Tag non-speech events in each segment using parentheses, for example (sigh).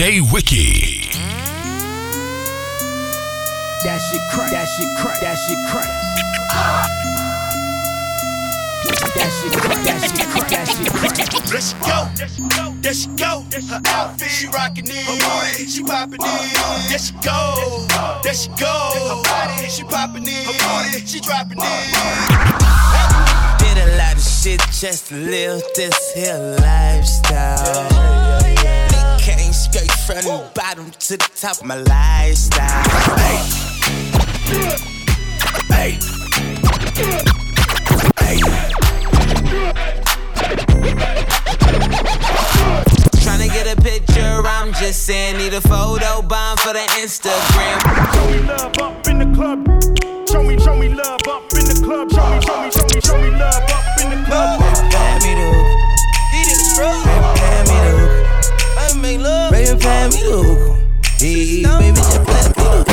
DJ Wiki. That shit crack. That shit crack. That shit crack. That shit crack. That shit crack. That shit crack. There she go, there she go. Her outfit, she rockin' it. Her body, she poppin' it. There she go, there she go. Her body, she poppin' it. Her body, she droppin' it. Did a lot of shit just to live this here lifestyle. Came straight from the bottom to the top of my lifestyle. Hey. Tryna get a picture, I'm just saying, need a photo bomb for the Instagram. Show me love up in the club. Show me, show me love up in the club. Show me, show me, show me, show me love up in the club. Pay me the hook. He did the scroll. Pay me the hook. I make love. Baby, pay me the hook. Hey, baby, just pay me the hook.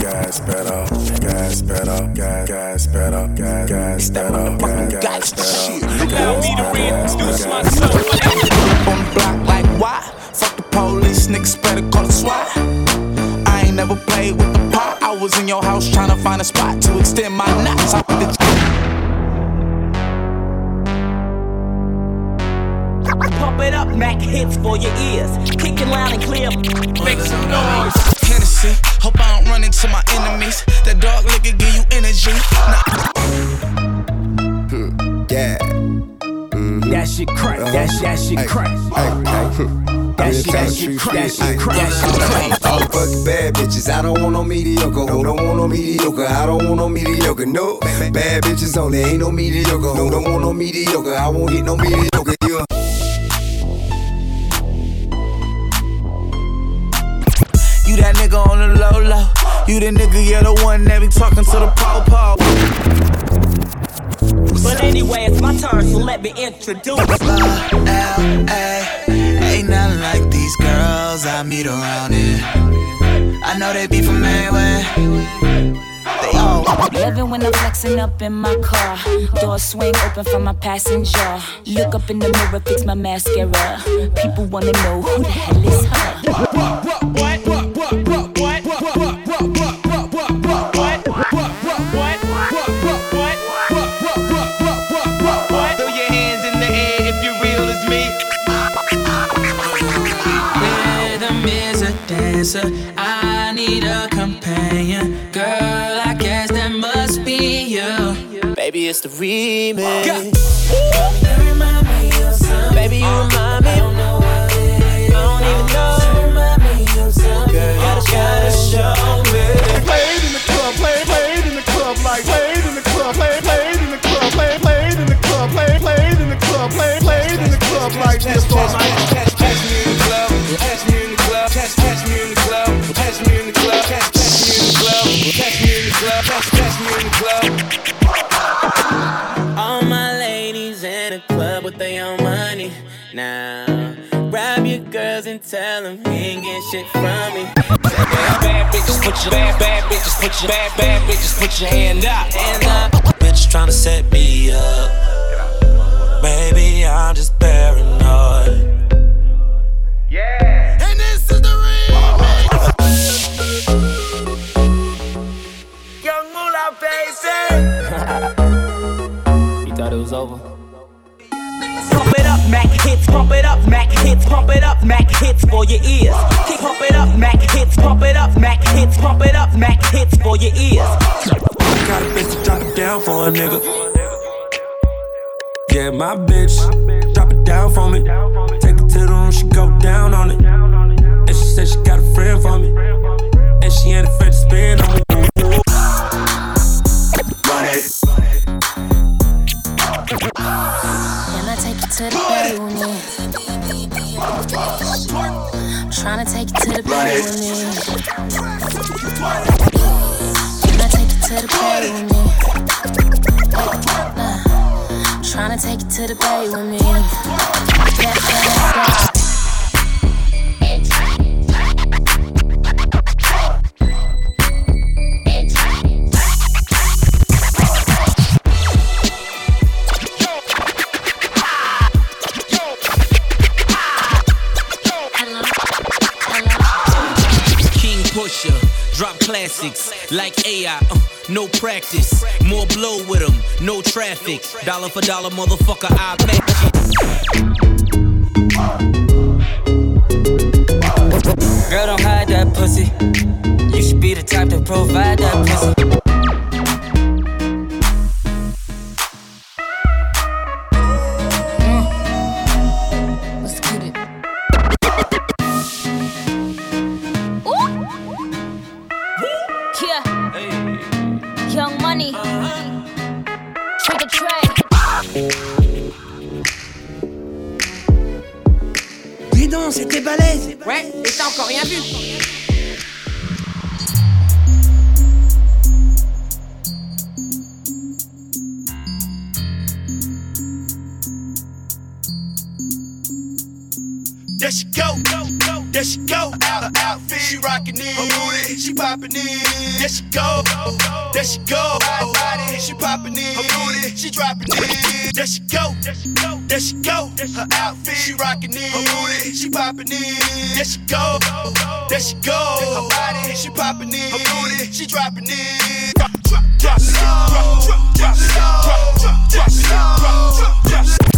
Gas pedal, gas pedal, gas gas pedal, gas gas pedal, gas gas pedal. On the block like why? Fuck the police, niggas better call the SWAT. I ain't never played with the pot. I was in your house trying to find a spot to extend my knots. I put the Pump it up, Mac hits for your ears. Kicking loud and clear. Make some noise. Hennessy. Hope I don't run into my enemies. That dog liquor give you energy. Nah, Yeah. Mm-hmm. That shit crack. That shit, that shit crack. That shit, that shit crack. That shit crack. That shit. All fuck bad bitches. I don't want no mediocre. No, don't want no mediocre. I don't want no mediocre. No, bad bitches only. Ain't no mediocre. No, don't want no mediocre. I won't hit no mediocre. Yeah. Nigga on the low low. You the nigga, yeah, the one that be talking to the po-po. But anyway, it's my turn, so let me introduce. L.A. Ain't nothing like these girls I meet around here. I know they be from anywhere. They all Loving when I'm flexing up in my car. Door swing open for my passenger. Look up in the mirror, fix my mascara. People wanna know who the hell is her. Throw dancer. I need a companion. Girl, I guess that must be you. Baby, it's the remix. Baby, you remind me. I don't even know. Girl, you just gotta show me. Played in the club, played, played in the club, like played in the club, played, played in the club, played, played in the club, played, played in the club, played, played in the club, like this all night. Catch, catch me in the club. Catch club. Catch, catch me in the club. All my ladies in the club with their own money. Now, grab your girls and tell them he ain't getting shit from me. Bad bitches, put your bad, bad bitches, put your bad, bad bitches, put your hand up. Hands up. Bitch tryna set me up. Baby, I'm just paranoid. And thought it was over? Pump it up, Mac hits. Pump it up, Mac hits. Pump it up, Mac hits for your ears. Keep pump it up, Mac hits. Pump it up, Mac hits. Pump it up, Mac hits for your ears. Got a bitch to drop it down for a nigga. Yeah, my bitch, drop it down for me. Take it to the room, she go down on it. And she said she got a friend for me. And she ain't afraid to spin on me. Run it. Can I take you to the bay with me? Tryna take you to the bay with me. Can I take you to the bay with me? Tryna take you to the bay with me. Yeah, yeah, yeah. Drop classics like AI, uh, no practice. More blow with them, no traffic. Dollar for dollar, motherfucker, I match it. Girl, don't hide that pussy. You should be the type to provide that pussy. C'était balèze. Ouais, et t'as encore rien vu. There she go, there she go. Her outfit, she rockin' in. Her booty, she poppin' in. There she go, there she go. Body, she poppin' in. Her booty, she droppin' in. There she go, there she go. Her outfit, she rockin' in. Her booty, she poppin' in. There she go, there she go. Her body, she poppin' in. Her booty, she droppin' in. Drop, drop, drop, drop, drop, drop, drop, drop, drop, drop, drop, drop, drop.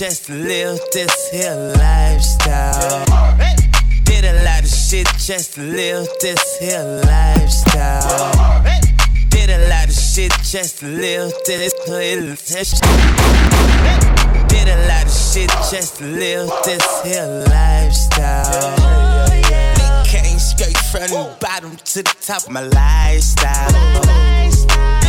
just to live this here lifestyle. Did a lot of shit just to live this here lifestyle. Did a lot of shit just to live this here lifestyle. Did a lot of shit just to live this here lifestyle. From the bottom to the top of my lifestyle.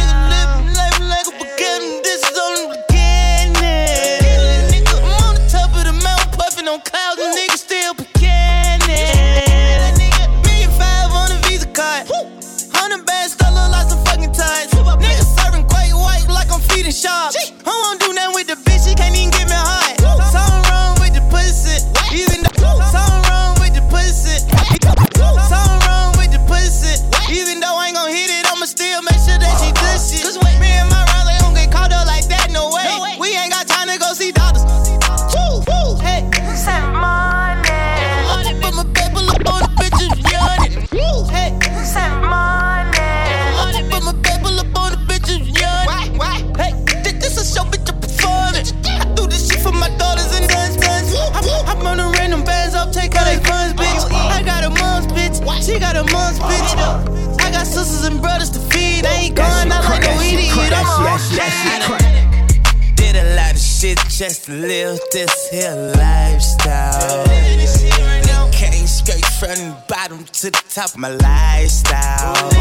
Just live this here lifestyle. Came straight from the bottom to the top of my lifestyle.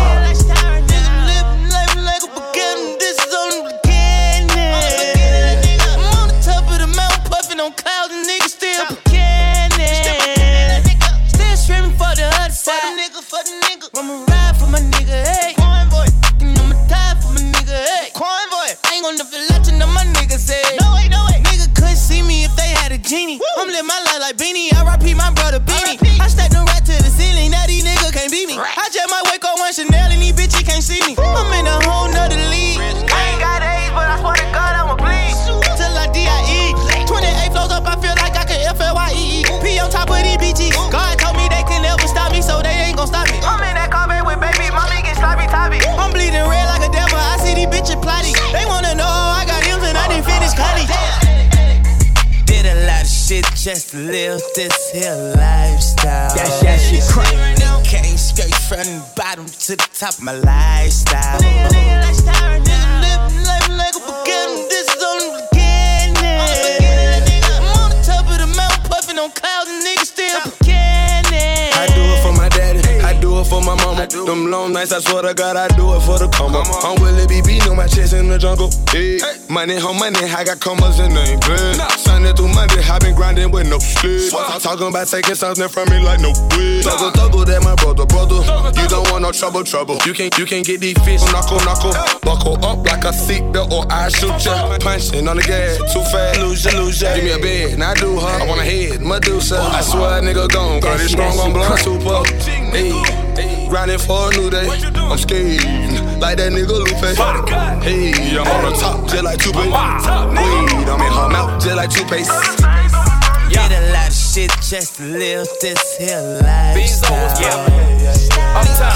Just live this here lifestyle. That's that shit crazy. Came straight from the bottom to the top of my lifestyle. Living life like a beginning. Oh. This is only beginning. I'm on the top of the mountain, puffing on clouds, and niggas still beginning. I do it for my daddy, I do it for my mama. Them long nights, I swear to God, I do it for the come up. I'm Willie BB, know my chest in the jungle. Hey. Money, home money, I got commas and they ain't. Sunday through Monday, I been grinding with no sleep. Talking about taking something from me like no weed. Tuggle, tuggle, that my brother, brother. You don't want no trouble, trouble. You can't, you can't get these fish, knuckle, knuckle. Buckle up like a seatbelt or I shoot ya. Punching on the gas, too fast, lose ya, lose ya. Give me a bed, and I do her. I want a head, Medusa. Oh. I swear a nigga gone, cause it's strong on blood super. Oh, hey, grinding for a new day. I'm skating like that nigga Lupe. Hey, I'm on the top just like two Weed, I'm in her mouth just like toothpaste. Did a lot of shit just to live this here lifestyle.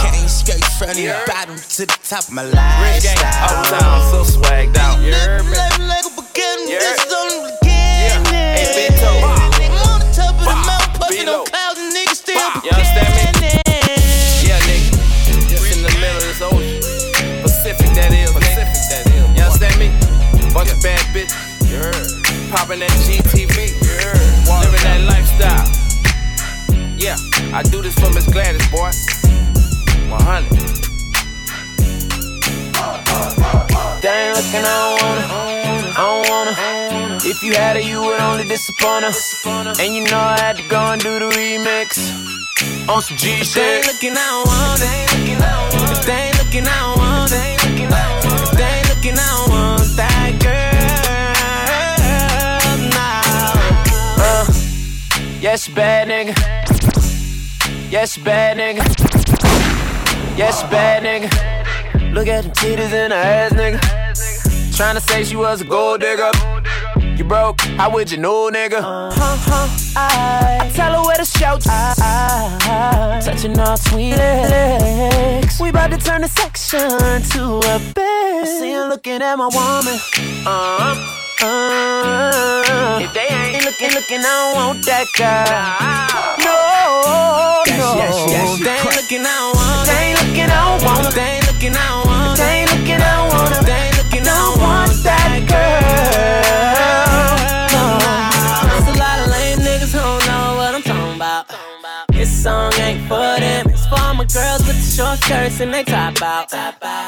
Came straight from the bottom to the top of my lifestyle. Uptown, so swagged out. Living life like a beginning. This is Bunch of bad bitches. Popping that GTV. Yeah. Living that lifestyle. Yeah, I do this for Miss Gladys, boy. 100. They ain't looking, I don't wanna. I don't wanna. If you had her, you would only disappoint her. And you know I had to go and do the remix. On some G shit. They ain't looking, I don't want it. They ain't looking, I don't want it. If they ain't looking, I don't want that yes, bad nigga. Yes, bad nigga. Yes, bad nigga. Look at them titties and her ass, nigga. Tryna say she was a gold digger. You broke, how would you know, nigga? Uh-huh, I, I tell her where to shout. I, I, touching our sweet legs. We about to turn the section to a bed. I see her looking at my woman. Uh-huh. Uh, if they ain't looking, looking, I don't want that guy. No, no. yes, yes, they ain't looking, I don't want. They ain't looking, I don't want. They ain't looking, I don't want. They ain't looking, I don't want. They ain't looking, I don't want that girl. No. There's a lot of lame niggas who don't know what I'm talking about. This song ain't for them. My girls with the short skirts and they top out.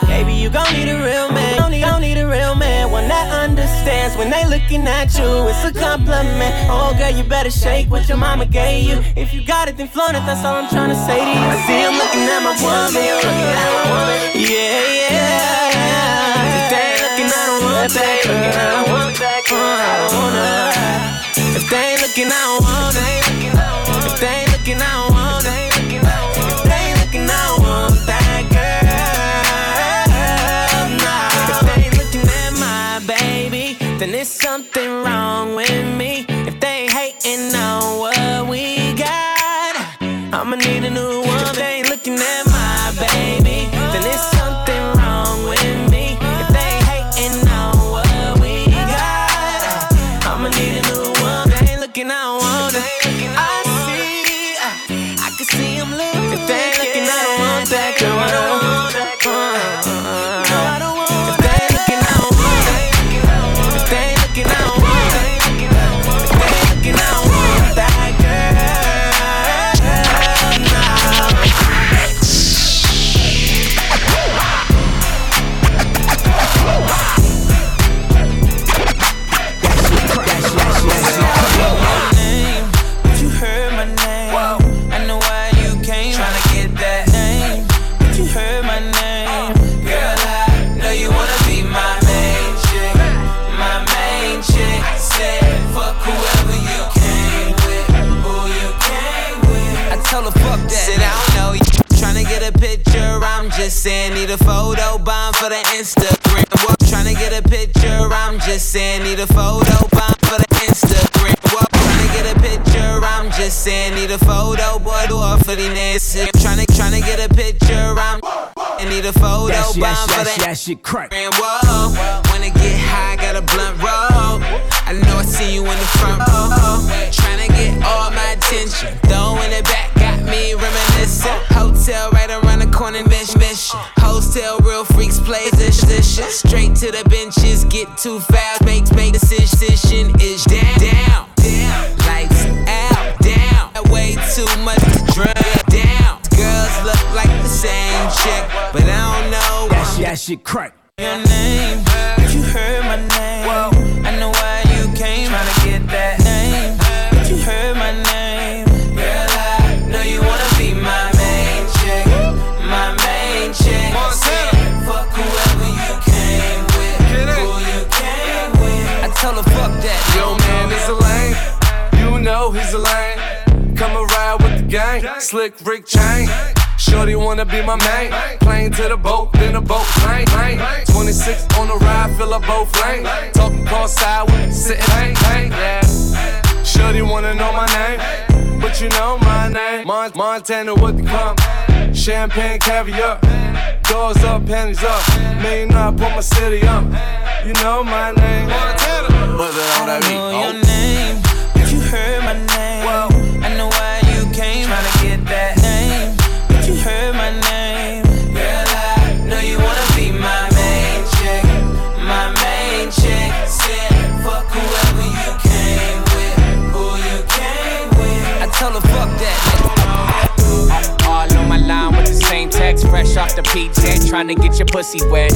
Baby, you gon' need a real man. Need, don't need a real man. One that understands when they looking at you. It's a compliment. Oh, girl, you better shake what your mama gave you. If you got it, then flaunt it. That's all I'm trying to say to you. I see him looking at my woman. Yeah, yeah. If they ain't looking, I don't want that. I don't want that. I don't wanna. If they ain't looking, I don't want it. If they ain't looking, I don't want it. I shit crack. Main. Plane to the boat, then the boat plane. plane. 26 on the ride, fill up both lanes. Talking car side with sitting hang, hang. Yeah. Shorty wanna know my name, but you know my name. Mon- Montana with the clump. Champagne caviar. Doors up, panties up. Million I put my city up. You know my name. Montana. I don't know your name, but you heard my name. I same fresh off the PJ, trying to get your pussy wet.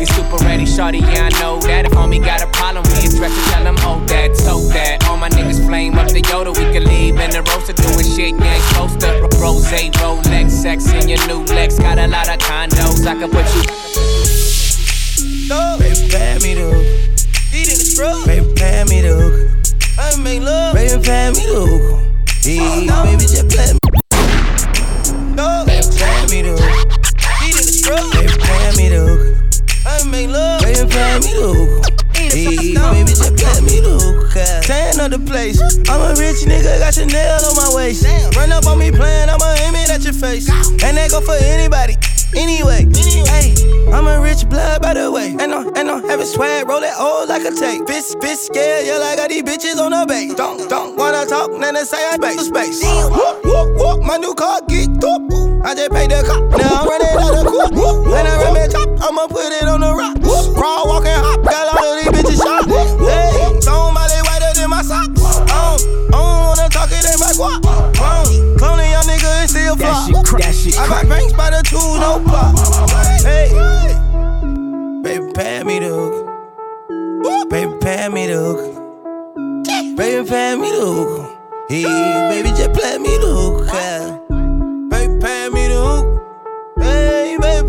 You super ready, shorty, yeah, I know that. If homie got a problem, we address it, tell him, hold that, tote that. All my niggas flame up the Yoda, we can leave in the roaster, doing shit you ain't supposed to. Rose, Rolex, sex in your new Lex, got a lot of condos, I can put you. Baby, pay me the hook. Eat in the scrub. Baby, pay me the hook. I make love. Baby, pay me the hook. Oh, hey, baby, just play me. No. Baby, pay me the hook. The hook. I make love. Baby, pay me the hook. Hey, baby, just play me the hook. Tan of the place. I'm a rich nigga, got your Chanel on my waist. Run up on me playing, I'ma aim it at your face. And that go for anybody. Anyway, hey, I'm a rich blood by the way. And no, and no, heavy swag, roll that old like a tape. Bitch, bitch scared, yeah, like I got these bitches on the base. Don't, don't wanna talk, then they say I space. space. Whoop, whoop, whoop, my new car geeked up. I just paid the cop, now I'm running out of court. When I run that top, I'ma put it on the rock. Crawl, walk, and hop, got all of these bitches shot. Hey, somebody whiter than my socks. I um, don't, and That shit crack. That shit I got banks by the two, no pop. Hey, baby, pay me the hook. Baby, pay me the hook. Baby, pay me the hook. Hey, baby, just play me the hook. Baby, pay me the hook. Hey, baby,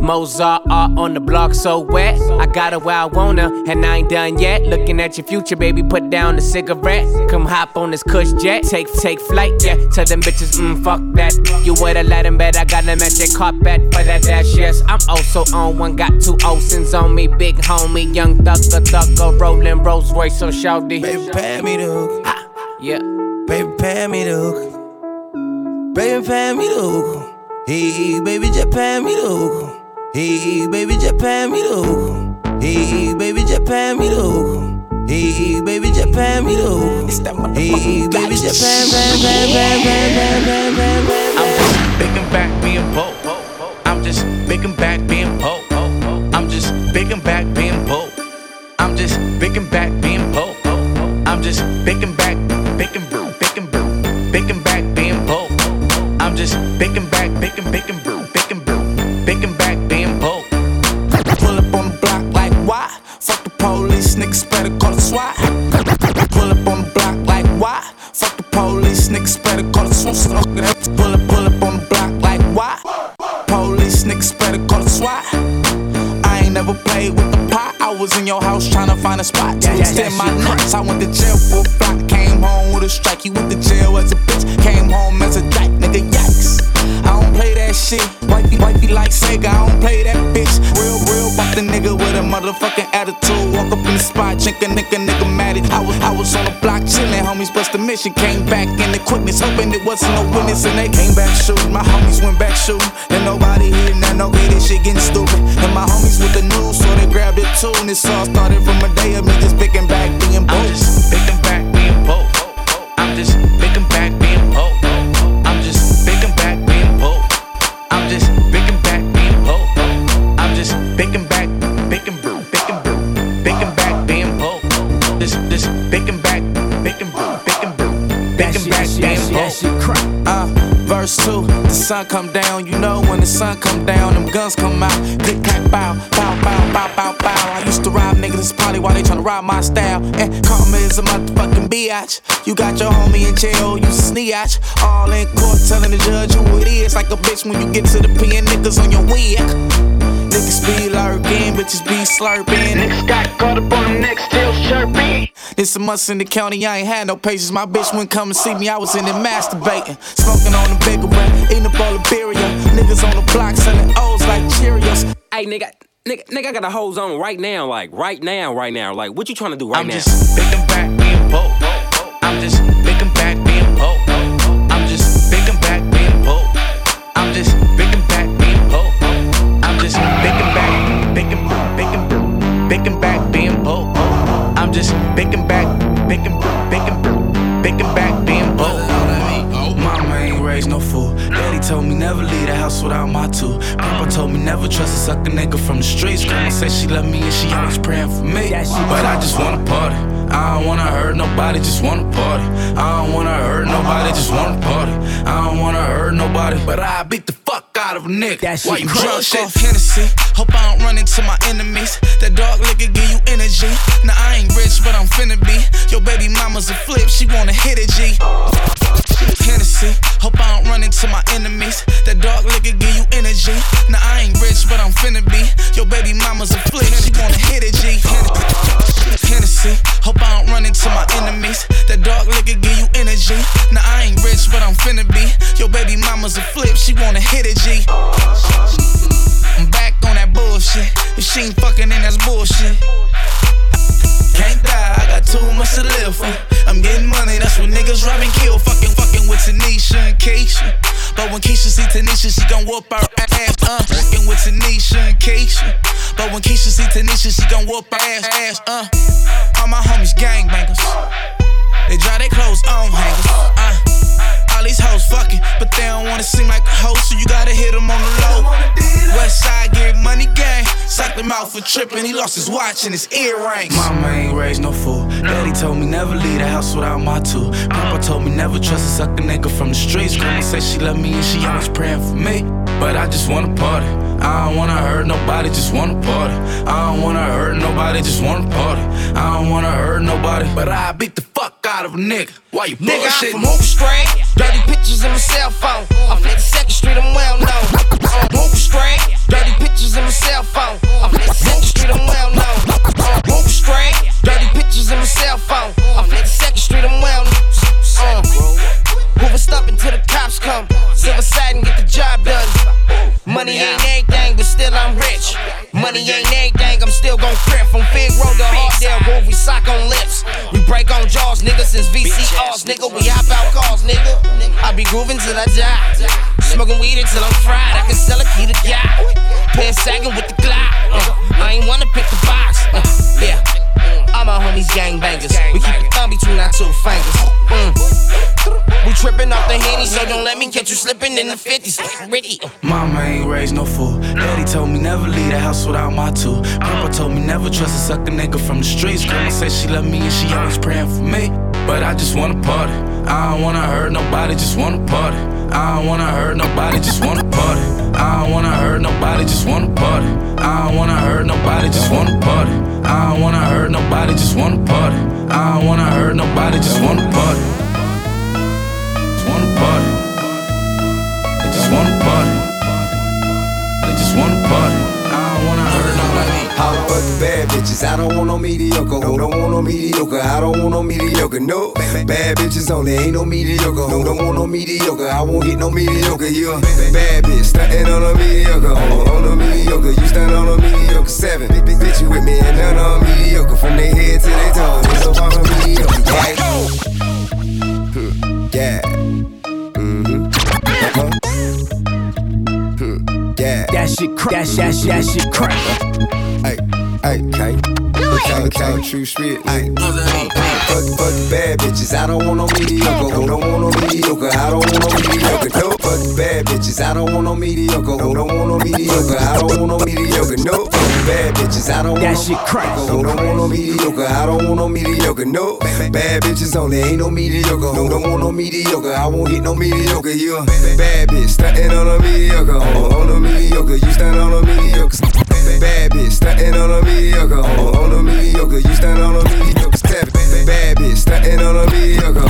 Mozart art on the block so wet. I got her where I her, and I ain't done yet. Looking at your future, baby, put down the cigarette. Come hop on this cush jet, take take flight, yeah. Tell them bitches, mm, fuck that. You would've let him bet I got a magic carpet for that dash, yes. I'm also on one, got two Olsons on me, big homie, young thugger, thugger, rolling Rolls Royce, so shouty. Baby, pay me the hook. Yeah. Baby, pay me the hook. Baby, pay me the hook. Hey, baby, just pay me the hook. Hey, baby, just pay me the hook. Hey, baby, just pay me the hook. Hey, baby, just pay me the hook. Hey, baby, just pay, pay, pay, pay, pay, pay, pay, pay. I'm just and back being bold. I'm just big and back being bold. I'm just big and back being bold. I'm just and back being bold. I'm just picking back, picking brew, picking back, being broke. I'm just picking back, picking, picking homies mission. Came back in the quickness, hoping it wasn't no witness. And they came back shooting. My homies went back shooting. Come down. You know when the sun come down, them guns come out. Click, clack, bow, bow, bow, bow, bow, bow. I used to rob niggas, it's probably why they tryna rob my style. And karma is a motherfucking biatch. You got your homie in jail, you sneatch. All in court telling the judge who it is. Like a bitch when you get to the pen, niggas on your wig. Niggas be lurking, bitches be slurping. Niggas got caught up on them next tail chirping. This a month in the county, I ain't had no patience. My bitch wouldn't come and see me, I was in there masturbating. Smoking on the bigger rap, eating up all the birria. Niggas on the block selling O's like Cheerios. Hey, nigga. Nigga, nigga, I got a hose on right now, like right now, right now. Like, what you trying to do right now? I'm now? just picking back, being bold. I'm just picking back, being bold. I'm just picking back, being bold. I'm just just picking back, picking, picking, picking back, being bold. Mama ain't raised no fool. Daddy told me never leave the house without my two. Papa told me never trust a sucker nigga from the streets. Grandma said she love me and she always praying for me. But I just wanna party. I don't wanna hurt nobody, just wanna party. I don't wanna hurt nobody, just wanna party. I don't wanna hurt nobody, but I beat the fuck out of a nigga. Why you drunk off Hennessy? Hope I don't run into my enemies. That dog liquor give you energy. Now I ain't rich, but I'm finna be. Your baby mama's a flip, she wanna hit a G. Hennessy, hope I don't run into my enemies. That dog liquor give you energy. Now I ain't rich, but I'm finna be. Your baby mama's a flip, she wanna hit a G. Hennessy, hope I don't run into my enemies. That dog liquor give you energy. Now I ain't rich, but I'm finna be. Your baby mama's a flip, she wanna hit a G. I'm back on that bullshit. If she ain't fucking, then that's bullshit. Can't die, I got too much to live for. I'm getting money, that's what niggas rob and kill. Fucking, fucking with Tanisha and Keisha. But when Keisha see Tanisha, she gon' whoop her ass. Uh, fucking with Tanisha and Keisha. But when Keisha see Tanisha, she gon' whoop her ass. ass uh, all my homies gangbangers. They dry their clothes on hangers. These hoes fucking, but they don't wanna seem like a hoe, so you gotta hit them on the low. West side get money gang. Socked him out for tripping, he lost his watch and his earrings. Mama ain't raised no fool. Daddy told me never leave the house without my two. Papa told me never trust a sucker nigga from the streets. Grandma said she love me and she always praying for me. But I just wanna party. I don't wanna hurt nobody, just wanna party. I don't wanna hurt nobody, just wanna party. I don't wanna hurt nobody, but I beat the fuck out of a nigga. Why you Nigga, I'm bullshitting? from Hoover Street. Dirty pictures in my cell phone. Off 52nd Street, I'm well known. Uh, On Hoover Street. Dirty pictures in my cell phone. Off 52nd Street, I'm well known. On Hoover Street. Dirty pictures in my cell phone. Off 52nd Street, I'm well known. Uh, Hoover stopping till the cops come. Silver side and get the job done. Money ain't everything, but still I'm rich. Money ain't everything, I'm still gon' crip. From Big Road to Hardale, Grove, we sock on lips. We break on jaws, nigga, since VCRs, nigga. We hop out cars, nigga. I be grooving till I die. Smoking weed until I'm fried. I can sell a key to guy. Pen sagging with the Glock. Uh, I ain't wanna pick the box. Uh, yeah. All my homies gangbangers. We keep the thumb between our two fingers. Mm. We tripping off the henny, so don't let me catch you slipping in the 50s. Ready? Mama ain't raised no fool. Daddy told me never leave the house without my two. Papa told me never trust a sucker nigga from the streets. Grandma said she love me and she always praying for me. But I just wanna party. I don't wanna hurt nobody, just wanna party. I don't wanna hurt nobody, just wanna party. I don't wanna hurt nobody, just wanna party. I don't wanna hurt nobody, just wanna party. I don't wanna hurt nobody, just wanna party. I don't wanna hurt nobody, just wanna party. Just wanna party. I just wanna party. I just wanna party. All fuck the bad bitches, I don't want no mediocre. Who don't want no mediocre? I don't want no mediocre. No, bad bitches only, ain't no mediocre. Who don't want no mediocre? I won't get no mediocre. You a bad bitch, stuntin' on a mediocre. On, on a mediocre, you stand on a mediocre. Seven, big, big bitch, you with me and none on mediocre. From their head to their toes, they so far from mediocre. Hmm, Yeah. That shit crack. That, that, that shit crack. Hey, hey, okay. Okay, okay, true spirit. Hey, fuck, fuck bad bitches. I don't want no mediocre. Who don't want no mediocre? I don't want no mediocre. No, fuck bad bitches. I don't want no mediocre. Who don't want no mediocre? I don't want no mediocre. No, fuck bad bitches. I don't want That no shit crack. Don't want no mediocre? I don't want no mediocre. No, bad bitches only, ain't no mediocre. Don't want no mediocre? I won't hit no mediocre. You a bad bitch, stuntin' on a mediocre. On, on a mediocre, you stand on a mediocre. Bad bitch, stuntin' on a mediocre. On, on a mediocre, you stand on a mediocre. Seven. Bad bitch, stuntin' on a mediocre.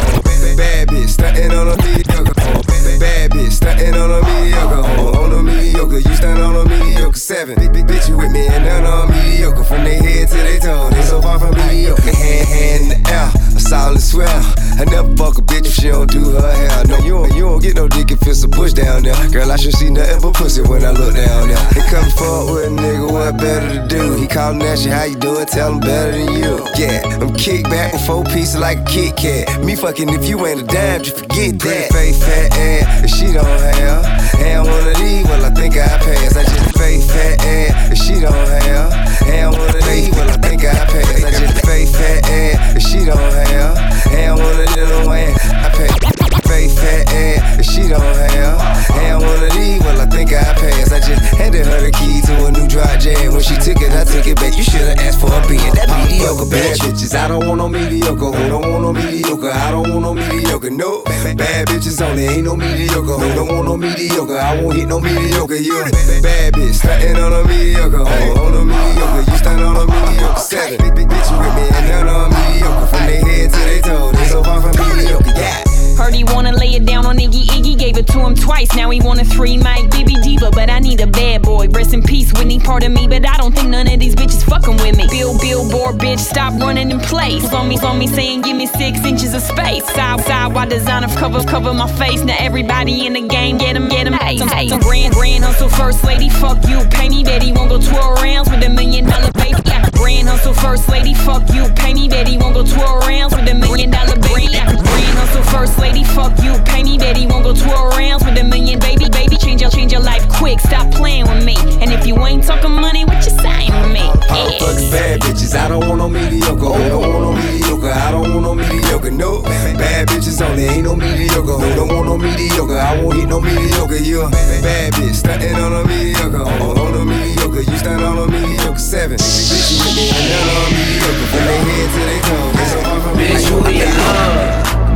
Bad bitch, stuntin' on a mediocre. Bad bitch, stuntin' on a mediocre. On, on a mediocre, you stand on a mediocre. Seven. Big, big bitch, you with me and none on mediocre. From their head to their toe, they so far from mediocre. Hand, hand in the air, a solid swell. I never fuck a bitch if she don't do her hair. No, you don't, you don't get no dick if it's a push down there. Girl, I should see nothing but pussy when I look down there. They come forward with a nigga, what better to do? He callin' at you, how you doing? Tell him better than you. Yeah, I'm kick back with four pieces like a Kit Kat. Me fucking if you ain't a dime, just forget that. Face fat ass, if she don't have. And one of these, well, I think I pass. I just face fat ass, she don't have. And one of these, well, I think I pass. I just face fat ass, she don't have. And one of them, I pay. She don't have. And one of these, well, I think I pass. I just handed her the key to a new dry jam. When she took it, I took it back. You should've asked for a being that mediocre bad bitches. I don't want no mediocre. Who don't want no mediocre? I don't want no mediocre. No, bad bitches only, ain't no mediocre. Who don't want no mediocre? I won't hit no mediocre. You bad bitch, stuntin' on a mediocre. On, on a mediocre, you stand on a mediocre. Seven, bitch, you with me and none on mediocre. From their head to their toe, they so far from mediocre. Yeah. Heard he wanna lay it down on Iggy Iggy, gave it to him twice. Now he want a three mic Bibby Diva, but I need a bad boy. Rest in peace, Whitney, part of me, but I don't think none of these bitches fucking with me. Bill Billboard, bitch, stop running in place. On me, on me saying, give me six inches of space. Side, side, why designer cover, cover my face. Now everybody in the game, get him, get him. Hey, some, some grand, grand hustle first lady, fuck you. Pay me, bet he won't go 12 rounds with a million dollar baby. Grand hustle first lady, fuck you. Pay me, bet he won't go 12 rounds with a million dollar baby. Yeah, grand hustle first lady, fuck you. Pay me, bet he won't go 12 rounds with a million baby, baby. Change your, change your life quick, stop playing with me. And if you ain't talking money, what you saying with me? All fuck bad bitches, I don't want no mediocre. Who don't want no mediocre? I don't want no mediocre. No, bad bitches only, ain't no mediocre. Who don't want no mediocre? I won't hit no mediocre. You a bad bitch, stuntin' on a mediocre. On, on a mediocre, you stand on a mediocre. Who do you love?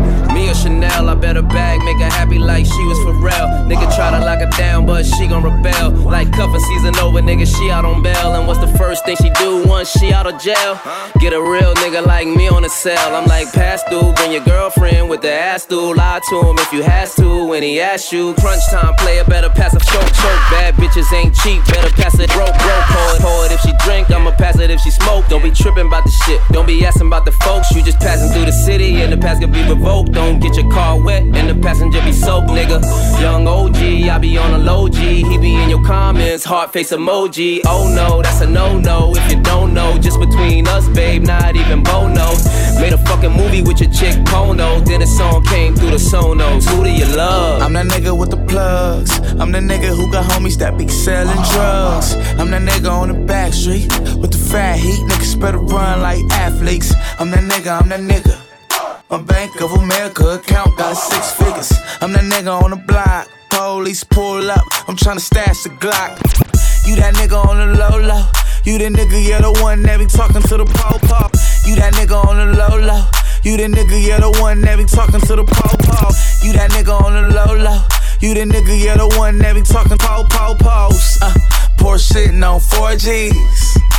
Chanel, I bet her bag, make her happy like she was for real. Nigga try to lock her down, but she gon' rebel. Like cuffin' season over, nigga, she out on bail. And what's the first thing she do once she out of jail? Get a real nigga like me on the cell. I'm like, pass through, bring your girlfriend with the ass through. Lie to him if you has to when he asks you. Crunch time, player better pass a choke, choke. Bad bitches ain't cheap, better pass it broke, broke. Pour it, pour it if she drink, I'ma pass it if she smoke. Don't be trippin' about the shit, don't be asking about the folks. You just passing through the city and the pass could be revoked. Don't get your car wet and the passenger be soaked, nigga. Young OG, I be on a low G. He be in your comments, heart face emoji. Oh no, that's a no no. If you don't know, just between us, babe, not even Bono. Made a fucking movie with your chick Pono. Then a song came through the Sonos. Who do you love? I'm that nigga with the plugs. I'm the nigga who got homies that be selling drugs. I'm that nigga on the back street with the fat heat. Niggas better run like athletes. I'm that nigga, I'm that nigga. My Bank of America account got six figures. I'm that nigga on the block. Police pull up, I'm tryna stash the Glock. You that nigga on the low low. You the nigga, yeah, the one that be talking to the po-po. You that nigga on the low low. You the nigga, yeah, the one that be talking to the po-po. You that nigga on the low low. You the nigga, yeah, the one that be talking po-po-pos. Uh, poor shitting on 4Gs.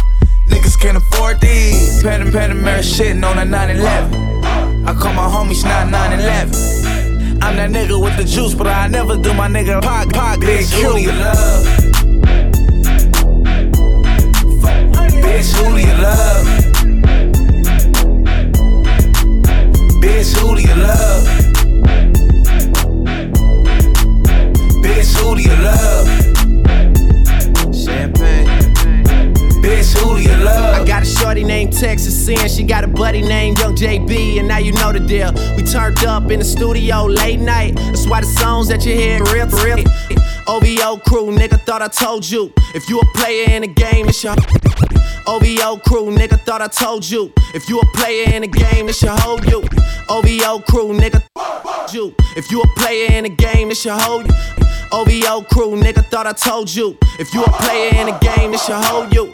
Niggas can't afford these. Pan Panamera shitting on a 911. I call my homies not 911. I'm that nigga with the juice, but I never do my nigga pog, pog, big Q. Your love. Bitch, who do you love? Bitch, who do you love? Bitch, who do you love? I got a shorty named Texas Sin. She got a buddy named Young JB, and now you know the deal. We turned up in the studio late night. That's why the songs that you hear real, real. OVO crew, nigga, thought I told you. If you a player in the game, it's your. OVO crew, nigga, thought I told you. If you a player in the game, it's your whole you. OVO crew, nigga, you. If you a player in the game, it's your whole you. OVO crew, nigga, thought I told you. If you a player in the game, it's your whole you.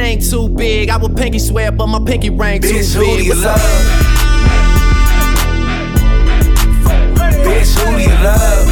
ain't too big. I would pinky swear, but my pinky ring too Bitch, who big. do you up? love? Bitch, who do you love?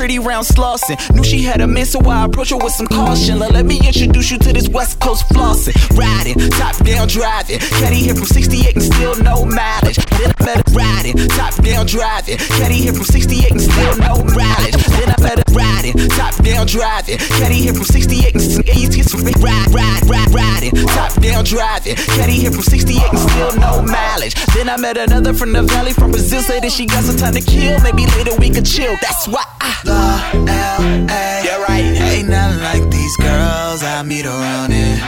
Pretty round Slauson. Knew she had a man, so I approached her with some caution. Like, let me introduce you to this West Coast flossing. Riding, top down driving. Caddy here from 68 and still no mileage. I met her riding, top down driving. Caddy here from 68 and still no mileage. Then I met her riding, top down driving. Caddy here from 68 and still get some ride, ride, ride, riding. Top down driving. Caddy here from 68 and still no mileage. Then I met another from the valley from Brazil. Say that she got some time to kill. Maybe later we could chill. That's why I love LA. Yeah, right. Ain't nothing like these girls I meet around here.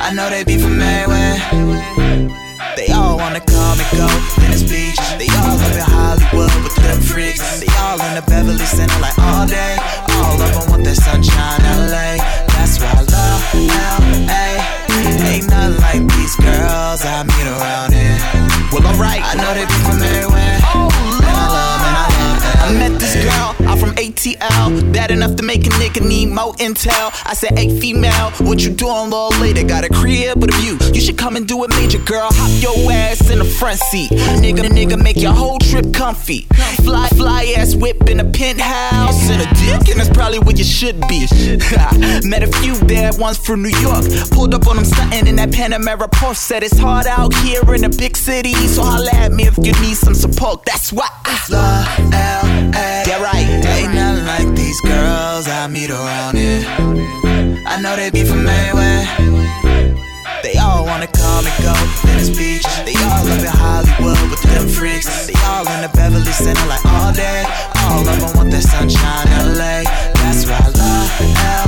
I know they be from everywhere. Bad enough to make a nigga need more intel. I said, hey, female, what you doing, little lady? Got a crib with a view. You should come and do it major, girl. Hop your ass in the front seat. Nigga, nigga, make your whole trip comfy. Fly, fly ass whip in a penthouse. And a dick, and that's probably where you should be. (laughs) Met a few bad ones from New York. Pulled up on them stunting in that Panamera Porsche. Said it's hard out here in the big city. So holla at me if you need some support. That's why I love L.A. Yeah, right. Ain't nothing like these girls I meet around here. I know they be from anywhere. They all wanna come and go Venice Beach. They all up in Hollywood with them freaks. They all in the Beverly Center like all day. All of them want that sunshine LA. That's why I love LA.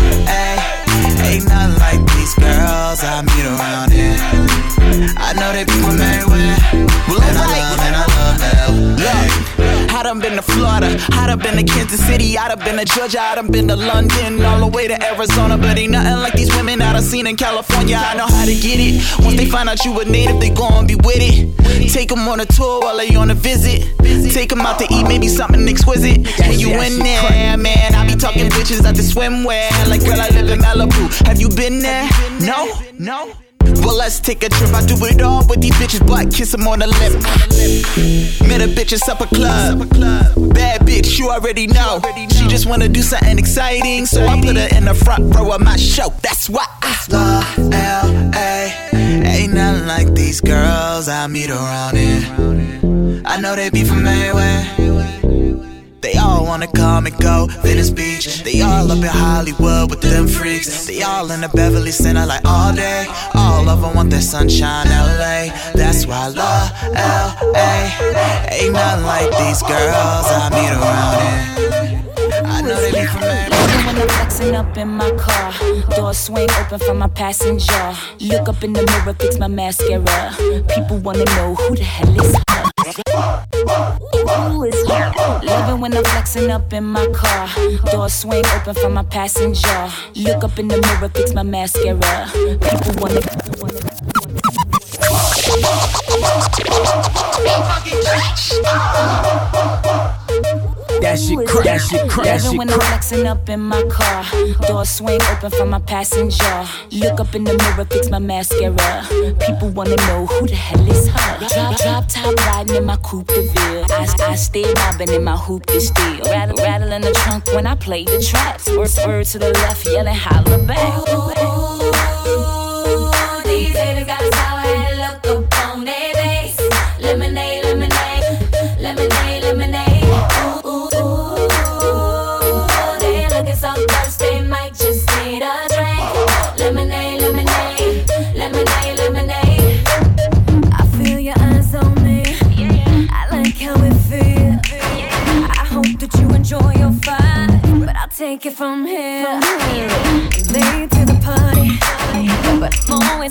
Done been to Florida, I done been to Kansas City, I done been to Georgia, I done been to London, all the way to Arizona. But ain't nothing like these women I done seen in California. I know how to get it. Once they find out you a native, they gon' be with it. Take them on a tour while they on a visit. Take them out to eat, maybe something exquisite. And you in there, man. I be talking bitches at the swimwear. Like, girl, I live in Malibu. Have you been there? No? No? Well, let's take a trip. I do it all with these bitches, but kiss them on the lip. Met a bitch at supper club. Bad bitch, you already know. She just wanna do something exciting, so I put her in the front row of my show. That's why I love L.A. Ain't nothing like these girls I meet around here. I know they be from everywhere. They all wanna come and go, Venice Beach. They all up in Hollywood with them freaks. They all in the Beverly Center like all day. All of them want that sunshine, LA. That's why I love LA. Ain't nothing like these girls I meet around here. I know they I'm flexing up in my car, door swing open for my passenger. Look up in the mirror, fix my mascara. People wanna know who the hell is her. Loving when I'm flexing up in my car. Door swing open for my passenger. Look up in the mirror, fix my mascara. People wanna. That shit crack, that shit crack, that Loving shit when I'm flexing up in my car. Door swing open for my passenger. Look up in the mirror, fix my mascara. People wanna know who the hell is her. Drop, drop top riding in my coupe de ville. I, I stay mobbing in my hoop de steel. Rattle, rattle in the trunk when I play the tracks. Word, word to the left, yelling holla back. These it from here. Late to the party, but I'm always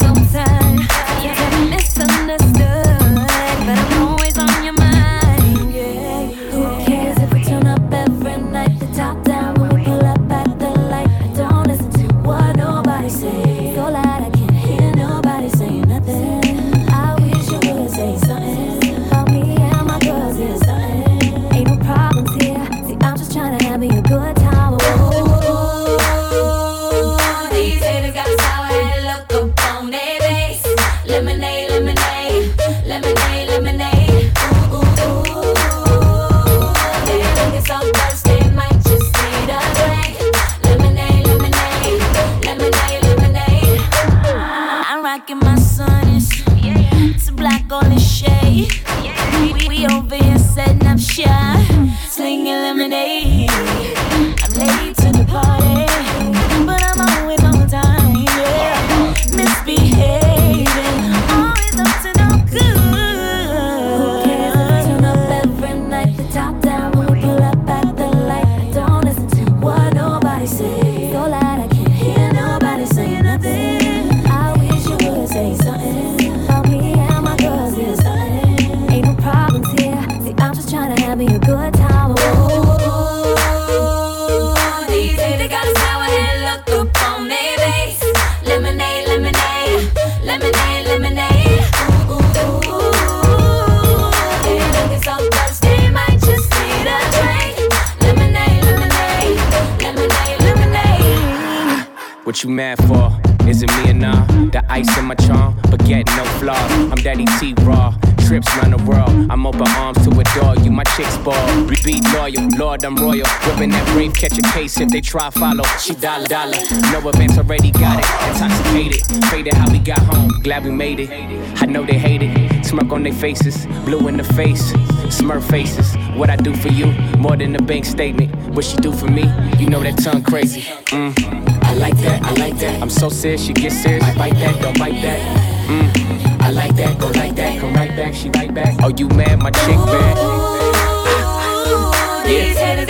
if they try follow. She dollar dollar. No events already got it. Intoxicated. Faded how we got home. Glad we made it. I know they hate it. Smirk on their faces. Blue in the face. Smurf faces. What I do for you, more than a bank statement. What she do for me, you know that tongue crazy. Mm. I like that, I like that. I'm so serious, she gets serious. I bite that, don't bite that. Mm. I like that, go like that, come right back, she right back. Oh, you mad, my chick bad. These haters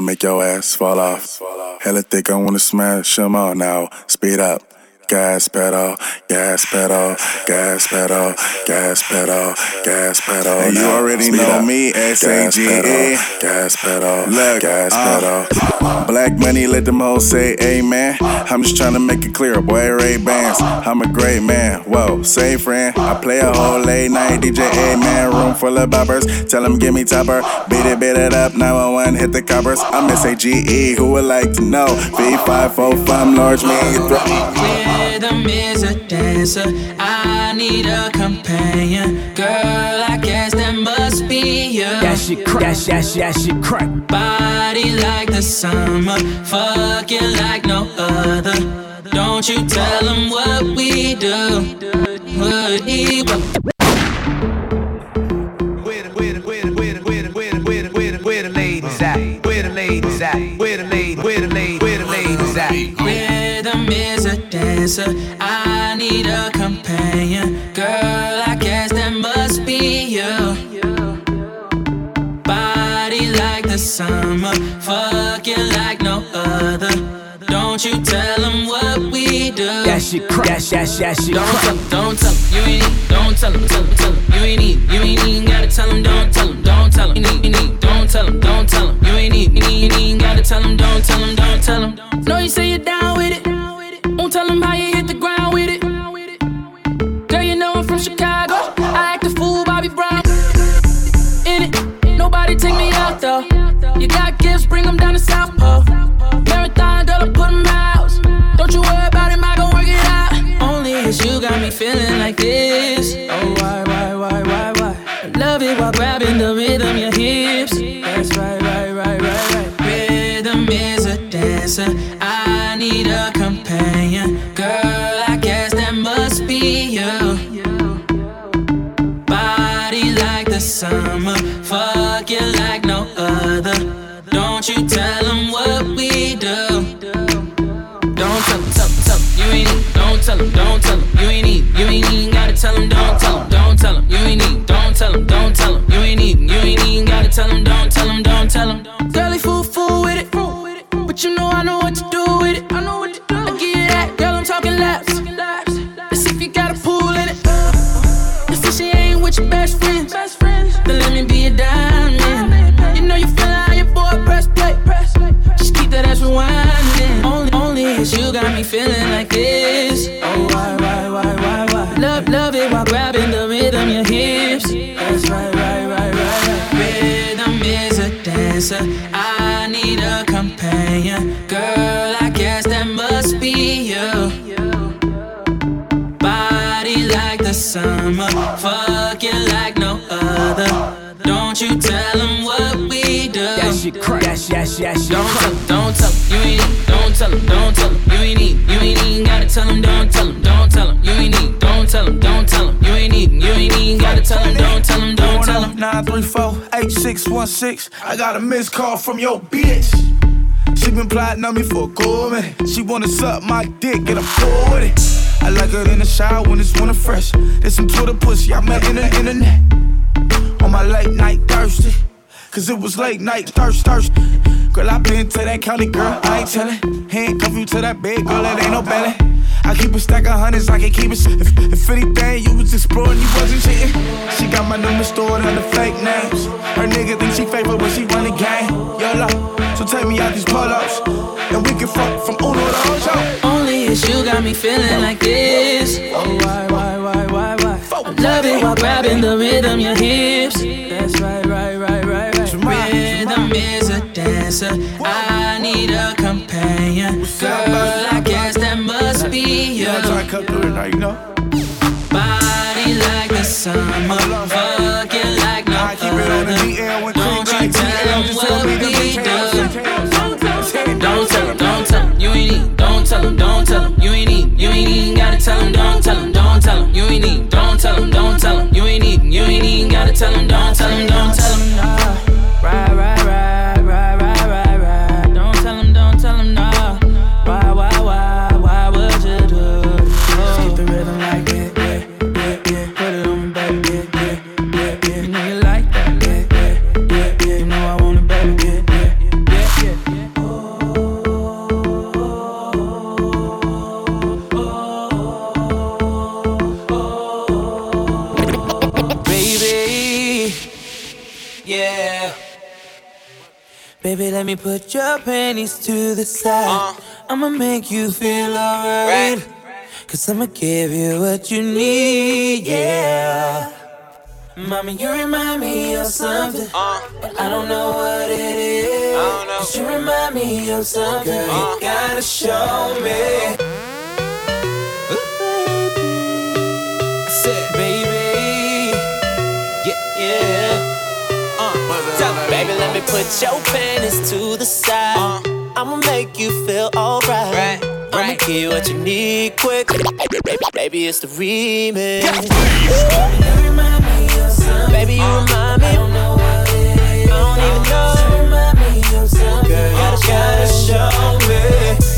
make your ass fall off. Hella thick, I wanna smash them all now. Speed up. Gas pedal, gas pedal, gas pedal, gas pedal, gas pedal. And you already know me, S-A-G-E. Gas pedal, Look, gas uh, pedal. Black money, let them hoes say amen. I'm just trying to make it clear, boy, Ray Bans. I'm a great man. Whoa, say friend. I play a whole late night DJ, man. Room full of boppers. Tell them give me topper. Beat it, beat it up. 911, hit the coppers. I'm S-A-G-E. Who would like to know? V545, large me in your throat. Rhythm is a dancer. I need a companion. Girl, I guess that must be you. That shit crack, that shit, that shit, that shit crack. Body like the summer, fucking like no other. Don't you tell them what we do. What he Where the ladies at? Where the ladies at? Where the ladies? Where the ladies? Where the ladies at? Is a dancer. I need a companion. Girl, I guess that must be you. Body like the summer, fucking like no other. Don't you tell them what we do. That shit crack, that shit, that shit, that shit Don't crack. tell him, don't tell him, you ain't need, don't tell him, tell him, tell him, you ain't need, you ain't even gotta tell him, don't tell him, don't tell him, you need, you need, don't tell him, don't tell him, you ain't need, you ain't even gotta tell him, don't tell him, don't tell him. No, you say you're down with it, won't tell him how you hit the ground with it. Girl, you know I'm from Chicago, I act a fool, Bobby Brown. In it, nobody take me out though. You got gifts, bring them down to South Pole. Marathon, girl, I put 'em out. Don't you worry about him, I gon' work it out. Only it's you got me feeling like this. Oh, why, why, why, why, why? I love it while grabbing the rhythm, your hips. That's right, dancer. I need a companion. Girl, I guess that must be you. Body like the summer, fuck you like no other. Don't you tell them what we do. Don't tell them, tell them, tell you ain't need. Don't tell them, don't tell them, you ain't need. You ain't even gotta tell them, don't tell them, don't tell them, you ain't need. Don't tell them, don't tell them, you ain't need. You ain't even gotta tell them, don't tell them, don't tell them. answer. I need a companion. Girl, I guess that must be you. Body like the summer, fucking like no other. Don't you tell them what we do. That shit crack. That shit, yes, shit, that. Don't tell them, don't tell them. You ain't need, don't tell them, don't tell them. You ain't need, you ain't even gotta tell them, don't tell them, don't tell them. You ain't need, don't tell them, don't tell them. You ain't need, you ain't even gotta tell them, don't tell them, don't tell them. Nine, three, four. 934-8616. I got a missed call from your bitch. She been plotting on me for a cool minute. She wanna suck my dick, get a full with it. I like her in the shower when it's winter fresh. There's some Twitter pussy I met in the internet. On my late night thirsty. Cause it was late night thirst, thirst. Girl, I been to that county, girl, I ain't tellin'. Handcuff you to that bed, girl, it ain't no belly. I keep a stack of hundreds, I can keep it. If, if anything, you was exploring, you wasn't cheating. She got my number stored under fake names. Her nigga think she favorite when she run the game. YOLO, so take me out these pull-ups. And we can fuck from Uno to Ocho. Only is you got me feeling like this. Oh, why, why, why, why, why? I love it while grabbing the rhythm, your hips. That's right, right, right, right, right. Rhythm is a dancer. I need a companion. Girl, I guess that must be you. Yeah, I try to cut through it now, you know. Body like the summer. Fucking like no other. Don't you tell 'em what we do. Don't tell 'em, don't tell 'em, you ain't need. Don't tell 'em, don't tell 'em, you ain't need. You ain't even gotta tell 'em, don't tell 'em, don't tell 'em, you ain't need. Don't tell 'em, don't tell 'em, you ain't need. You ain't even gotta tell 'em, don't tell 'em, don't tell 'em, nah. Baby, let me put your panties to the side. I'ma make you feel alright. Cause I'ma give you what you need, yeah. Mommy, you remind me of something. But I don't know what it is. Cause you remind me of something. You gotta show me. Baby, let me put your panties to the side. Uh. I'ma make you feel alright. I'ma give you what you need quick. Baby, it's the remix. Baby, you remind me. I don't know what it is. I don't even know. You remind me of something. Girl, you gotta, gotta show me.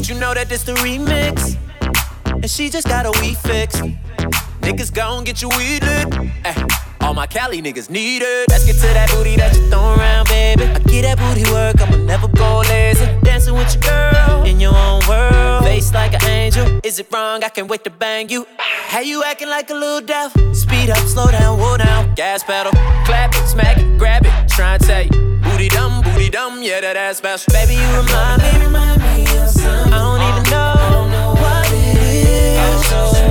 don't you know that this the remix? And she just got a wee fix. Niggas gon' get you weed lit. All my Cali niggas need it. Let's get to that booty that you throw around, baby. I get that booty work, I'ma never go lazy. Dancing with your girl in your own world. Face like an angel. Is it wrong? I can't wait to bang you. How you acting like a little deaf? Speed up, slow down, whoa down. Gas pedal, clap it, smack it, grab it. Try and you. Booty dumb, booty dumb, yeah, that ass special. Baby, you remind me, remind me of something. I don't even know, I don't know what it is. So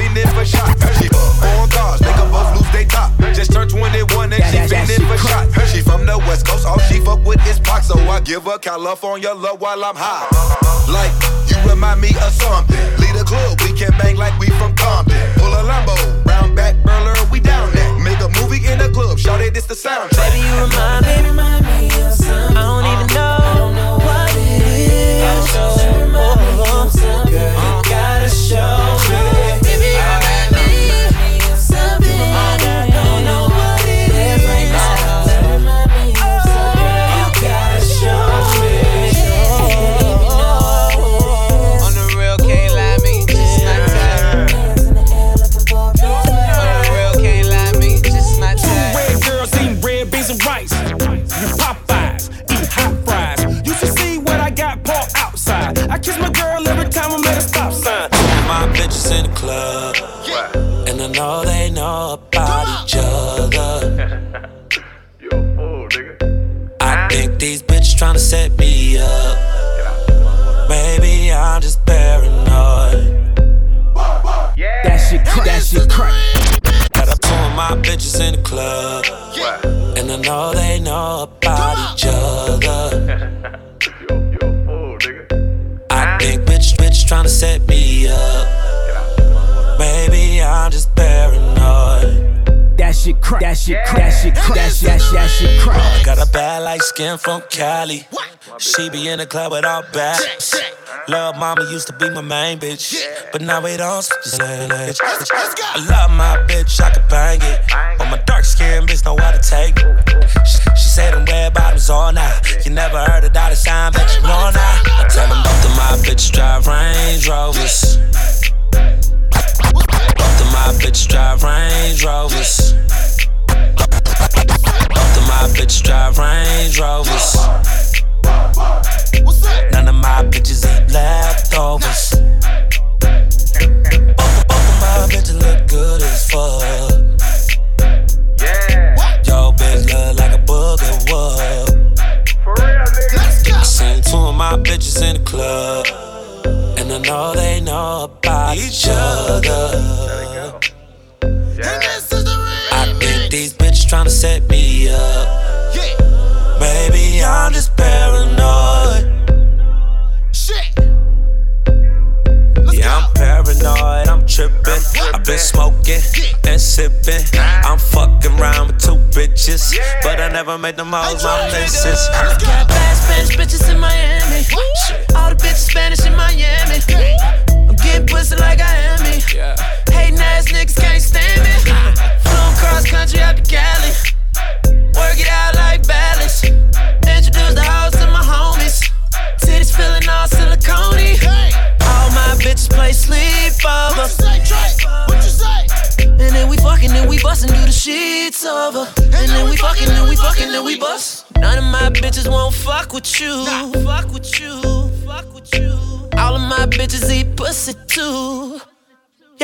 Give a California love while I'm high. Like, you remind me of something. Lead a club, we can bang like we from Compton. Pull a Lambo, round back burler, we down that. Make a movie in the club, shout it, this the soundtrack. Baby, you remind me, remind me of something. I don't even know. I what it is. I don't know. You. Gotta show. Oh, oh, oh. And I they know about each other. (laughs) I think these bitches tryna set me up. Maybe I'm just paranoid. That shit, cra- that shit crack. Got up two of my bitches in the club, and I know they know about each other. (laughs) I think bitch, bitch tryna set me up. Maybe I'm just paranoid. That shit crack. That shit crack. That shit crack. That shit, that shit, that shit crack. Got a bad like skin from Cali. She be in the club with all bad. Love mama used to be my main bitch, but now we don't just manage. I love my bitch, I can bang it, but my dark skin bitch know how to take it. She, she said them red bottoms all night. You never heard a dollar sign, bet you know now. I tell them both of my bitches drive Range Rovers. Both of my bitches drive Range Rovers. Both of my bitches drive Range Rovers. None of my bitches eat leftovers. Both, both of my bitches look good as fuck. Yo, bitch look like a booger wood. Seen two of my bitches in the club, and I they know about each other. I think these bitches tryna set me up. Maybe I'm just paranoid. Yeah, I'm paranoid, I'm tripping. I've been smoking and sipping. I'm fucking around with two bitches, but I never made them hoes my missus. Got bad Spanish bitches in Miami. All the bitches Spanish in Miami.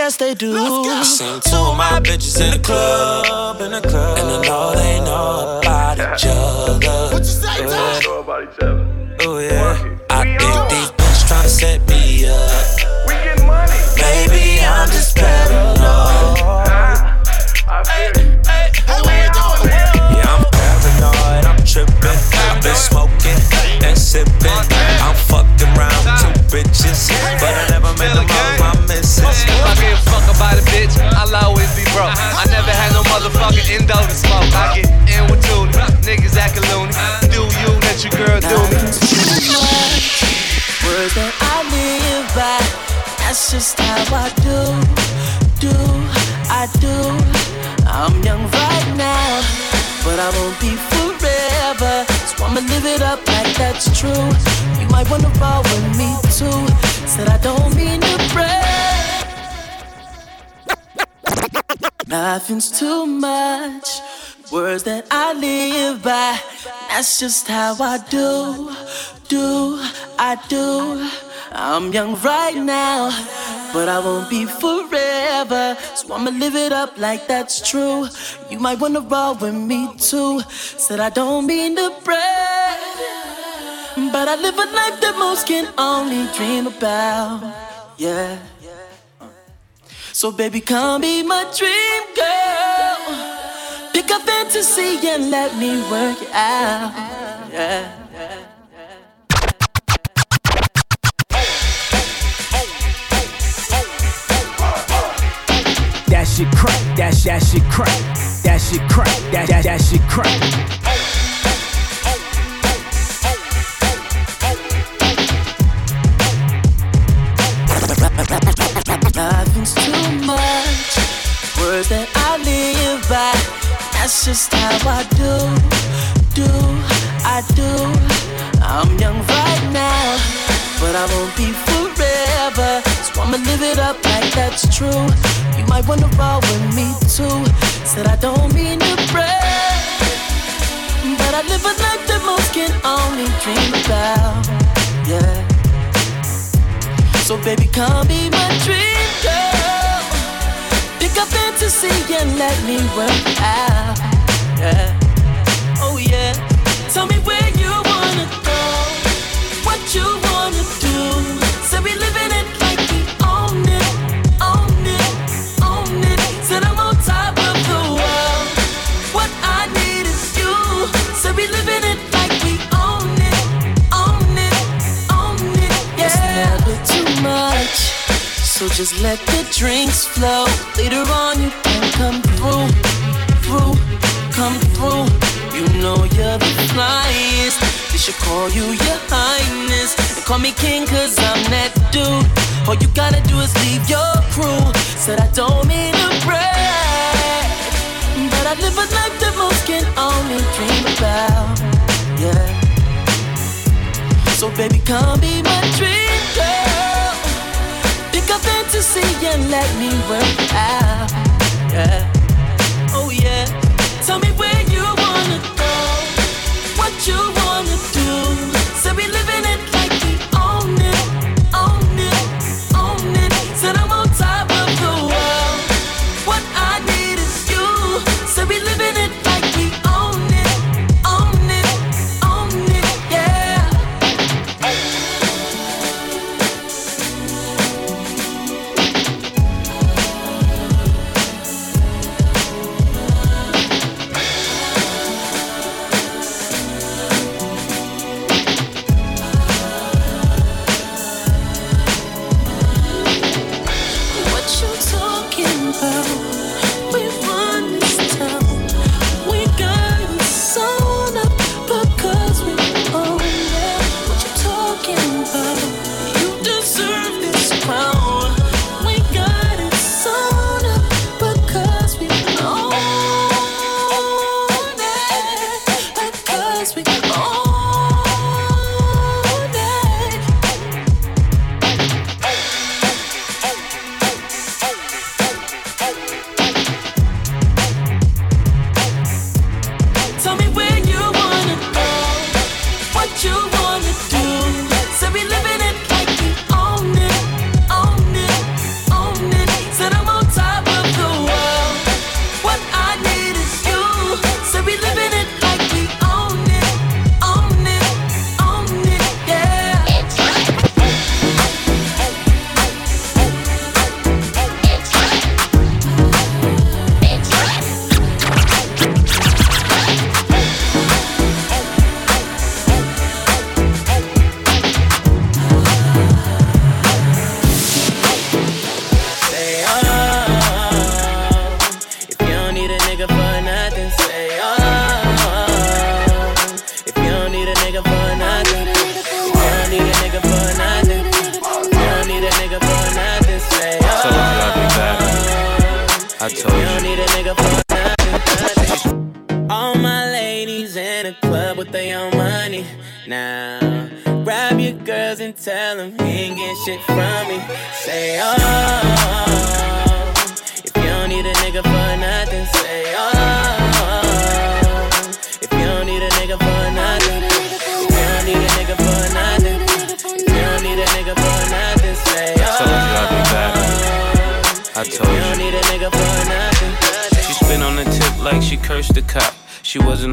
Yes, they do. I seen two of my bitches in the club, in the club, and I know they know about each other. What you say, Know about each other. Oh yeah. I think these bitches tryna set motherfucking endo to smoke. I get in with two niggas acting loony. Do you, let your girl do me. Words that I live by. That's just how I do, do, I do. I'm young right now, but I won't be forever. So I'ma live it up like that's true. You might wanna roll with me too. Said I don't mean to brag. Nothing's too much. Words that I live by. That's just how I do, do, I do. I'm young right now, but I won't be forever. So I'ma live it up like that's true. You might wanna roll with me too. Said I don't mean to brag, but I live a life that most can only dream about. Yeah. So baby, come be my dream girl. Pick a fantasy and let me work it out. Yeah. That shit crack. That shit, that shit crack. That shit crack. That that that shit crack. Words that I live by. That's just how I do, do, I do. I'm young right now, but I won't be forever. So I'ma live it up like that's true. You might wanna roll with me too. Said I don't mean to brag, but I live a life that most can only dream about. Yeah. So baby, come be my dream up fantasy and let me work out. Yeah. So just let the drinks flow. Later on, you can come through, through, come through. You know you're the flyest. They should call you your highness. And call me king, cause I'm that dude. All you gotta do is leave your crew. Said I don't mean to brag. But I live a life that most can only dream about. Yeah. So baby, come be my dream. Up fantasy and let me work out. Yeah. Oh yeah. Tell me where you wanna go, what you wanna do. Say we living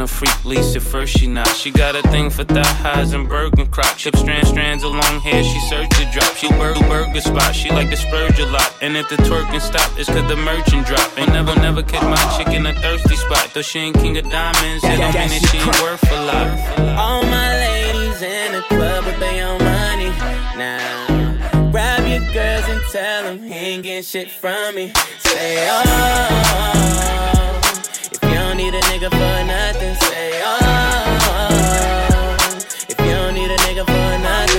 a freak, at first she not. She got a thing for thigh highs and Bergen crop. Chip strand strands of long hair, she search to drop. She burger burger spot, she like to splurge a lot. And if the twerking stop, it's cause the merchant drop. Ain't never never catch my chick in a thirsty spot. Though she ain't king of diamonds, it don't mean that she ain't worth a lot. All my ladies in the club with their own money. Now, grab your girls and tell them he ain't getting shit from me. Say, oh. Don't need a nigga for nothing, say, oh. If you don't need a nigga for nothing,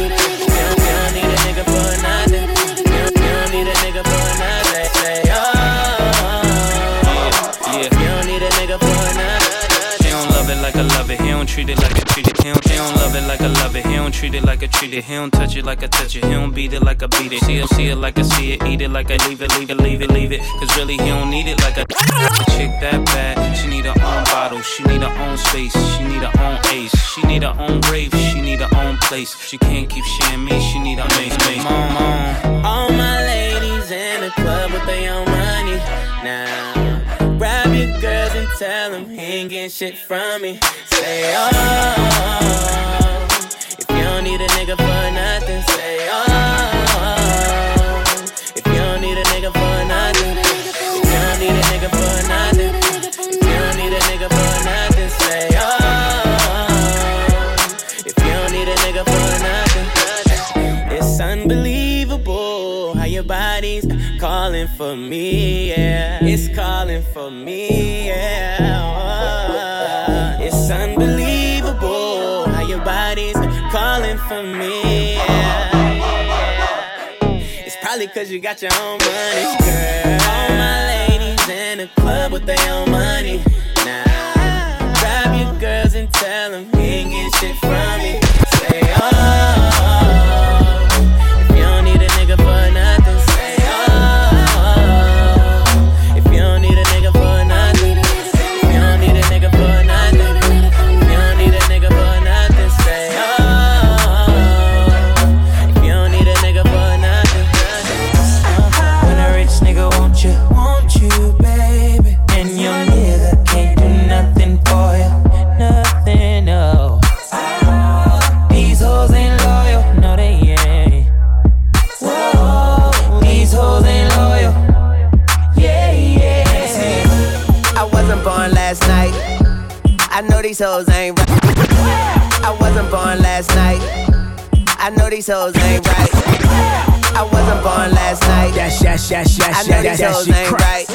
like I love it. He don't treat it like a treat it. He don't, he don't love it like I love it. He don't treat it like a treat it. He don't touch it like I touch it. He don't beat it like I beat it. See it, see it like I see it. Eat it like I leave it, leave it, leave it, leave it. Cause really he don't need it like a chick that bad. She need her own bottle. She need her own space. She need her own ace. She need her own grave. She need her own place. She can't keep sharing me. She need her mace. Mom, mom. All my ladies in the club with their own money. Now, your and tell them he ain't getting shit from me. Say, oh, if you don't need a nigga for nothing, say, oh, if you don't need a nigga for nothing, if you don't need a nigga for nothing, if you don't need a nigga for nothing, say, oh, if you don't need a nigga for nothing, it's unbelievable how your body's calling for me, yeah. It's calling for me, yeah. It's unbelievable how your body's calling for me, yeah. It's probably cause you got your own money, girl. All my ladies in the club with their own money. These hoes ain't right. I wasn't born last night. Yes, yes, yes, yes, I know yes, these yes, hoes ain't right.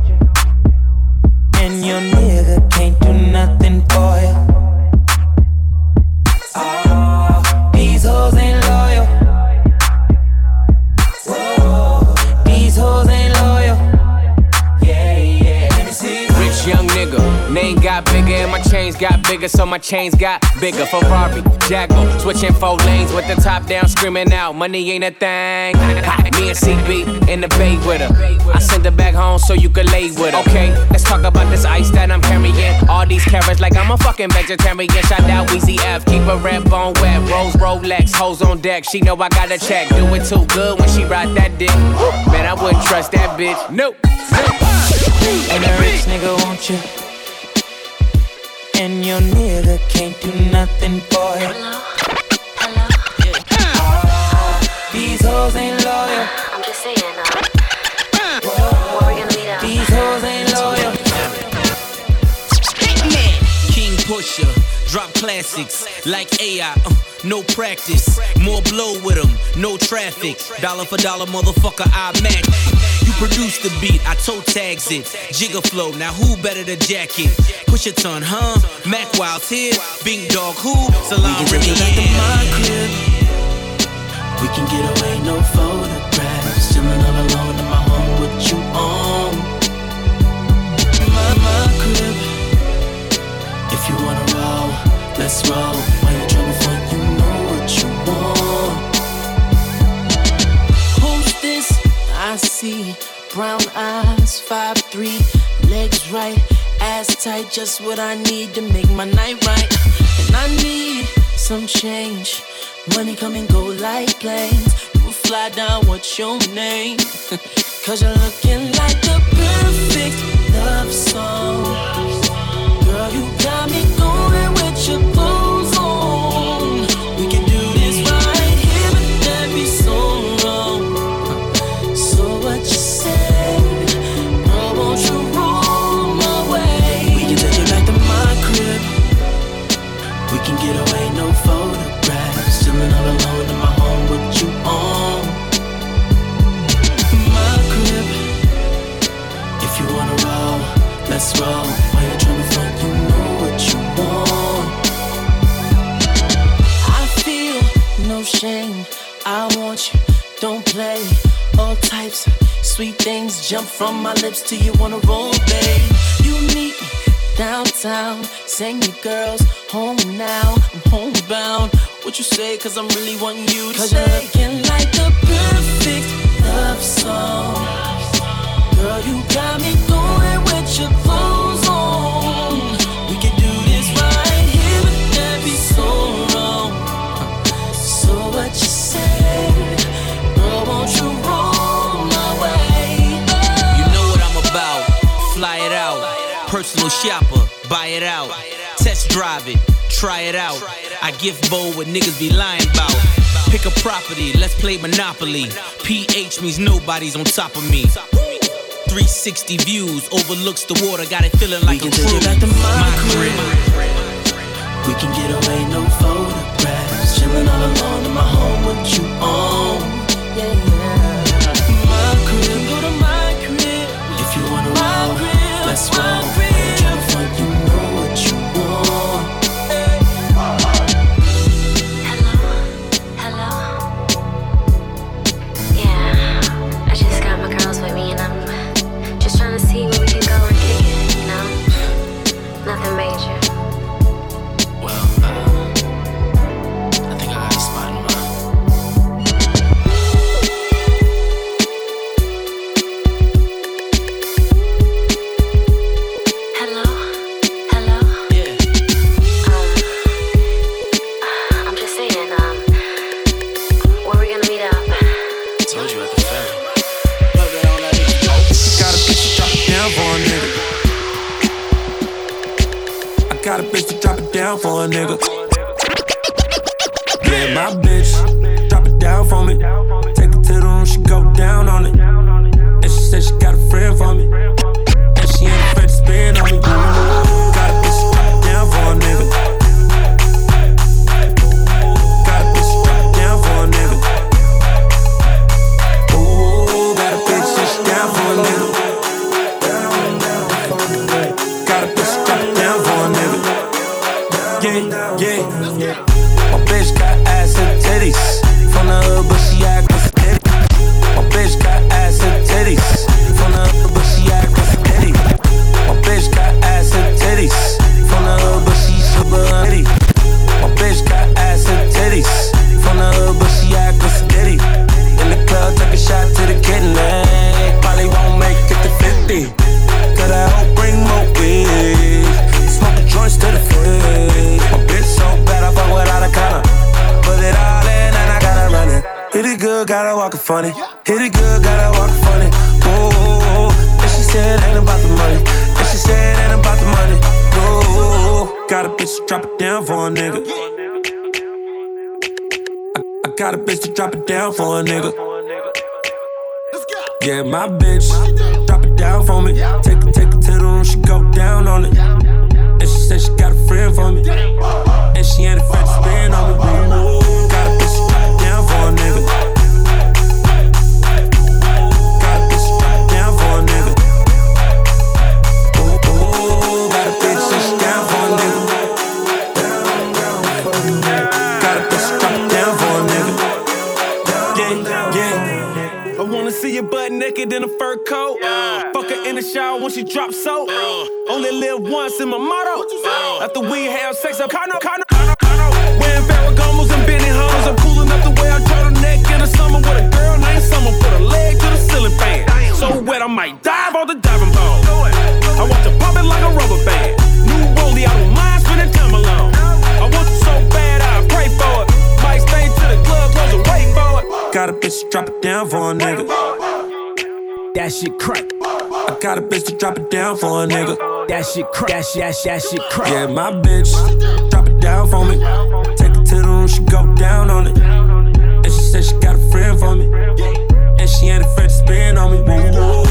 and your nigga can't do nothing for you. Oh, ah, these hoes ain't loyal. Name got bigger and my chains got bigger, so my chains got bigger. Ferrari, Jaguar, switching four lanes with the top down, screaming out, money ain't a thing. Me and CB in the bay with her. I send her back home so you can lay with her. Okay, let's talk about this ice that I'm carrying. All these carrots like I'm a fucking vegetarian. Shout out Weezy F, keep a red bone wet. Rose Rolex, hoes on deck. She know I got a check. Do it too good when she ride that dick. Man, I wouldn't trust that bitch. Nope. And a rich nigga want you. And your nigga can't do nothing for you. These hoes ain't loyal. I'm just saying, uh, These hoes ain't loyal. King Pusher, drop classics like AI, uh, no practice. More blow with 'em, no traffic. Dollar for dollar, motherfucker, I match. You produce the beat, I toe tags it. Jigger flow, now who better to jack it? Push a ton, huh? Mac Wild's here, Big Dog who? Salon We can take it back to my crib. We can get away, no photographs. Let's roll. Why you tryna front? You know what you want. Hostess, I see brown eyes, five three, legs right, ass tight, just what I need to make my night right. And I need some change. Money come and go like planes. You fly down, what's your name? (laughs) Cause you're looking like the perfect love song. Going with sweet things jump from my lips to you wanna roll, babe. You meet me downtown, sing your girls home now. I'm homebound. What you say? Cause I'm really wanting you to Cause you're looking like the perfect love song. Girl, you got me going with your clothes shopper, buy it out. Test drive it, try it out. I gift bowl what niggas be lying about. Pick a property, let's play Monopoly. PH means nobody's on top of me. 360 views, overlooks the water, got it feeling like We a can take it back to my crib. We can get away, no photographs. Chilling all alone in my home with you on. Got a bitch to drop it down for a nigga. Yeah, my bitch, drop it down for me. Take it to the room, she go down on it. And she said she got a friend for me. Down for a nigga. Yeah, my bitch, drop it down for me. Take it, take it to the room, she go down on it. And she said she got a friend for me. And she ain't afraid to spin on me. Fuck her shower when she drops soap. Only live once in my motto. After we have sex, I'm kinda, kinda, kinda, kinda. Wearing Ferragamos and Benny Hunters. I'm cool enough the way I turtleneck in the summer with a girl named Summer. Put a leg to the ceiling fan. So wet, I might dive on the diving board. I want to pop it like a rubber band. New rollie, I don't mind spending time alone. I want you so bad, I pray for it. Might stay to the club, close and wait for it. Got a bitch to drop it down for a nigga. That shit crack. I got a bitch to drop it down for a nigga. That shit crack. That shit, that shit, that shit crack. Yeah, my bitch, drop it down for me. Take it to the room, she go down on it. And she said she got a friend for me. And she ain't afraid to spend on me.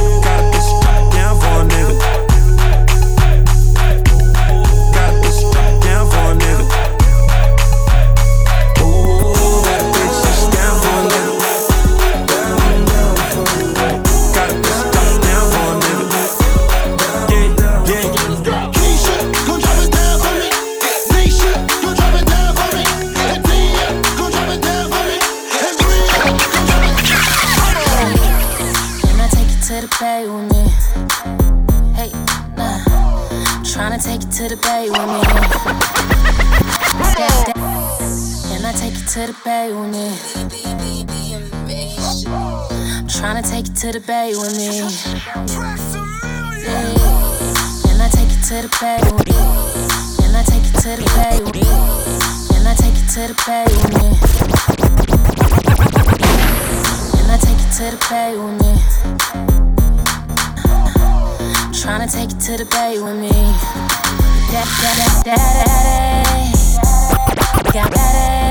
To the bay with me. Yeah. Can I take you to the bay with me? Can I take you to the bay with me? Can I take you to the bay with me? Can I take you to the bay with me? Tryna take you to the bay with me. Da, da, da, da, da, got daddy.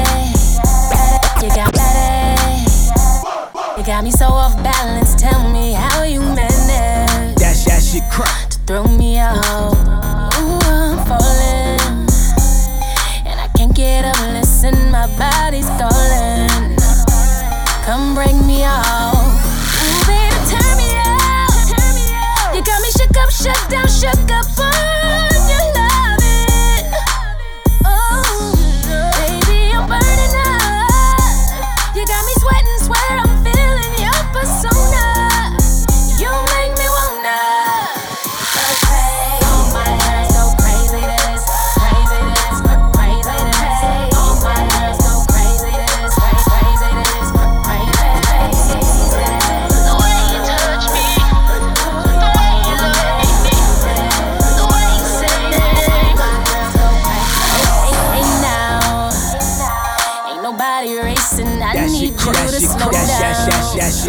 Got me so off balance. Tell me how you manage That's that shit crack. to throw me out. Ooh, I'm falling, and I can't get up. Listen, my body's stalling. Come break me out. Ooh, baby, turn me out. You got me shook up, shut down,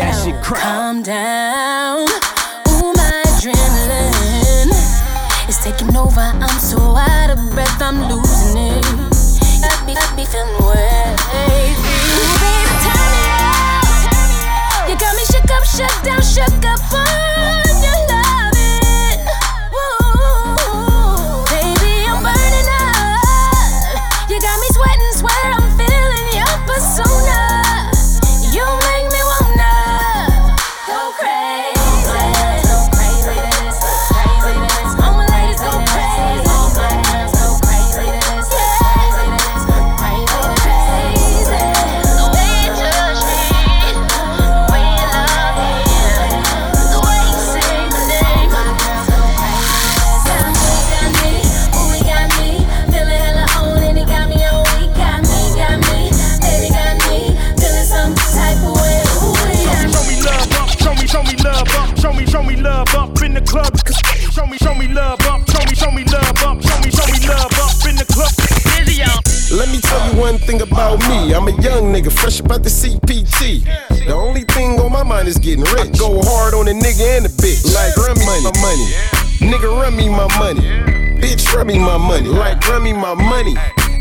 that shit, crack. Calm down. Ooh, my adrenaline is taking over. I'm so out of breath, I'm losing it. Got me, got me feeling wet. Ooh, baby, turn me out. You got me shook up, shut down, shook up on about me. I'm a young nigga, fresh about the CPT. The only thing on my mind is getting rich. Go hard on a nigga and a bitch. Like run me my money. Nigga run me my money. Bitch run me my money. Like run me my money.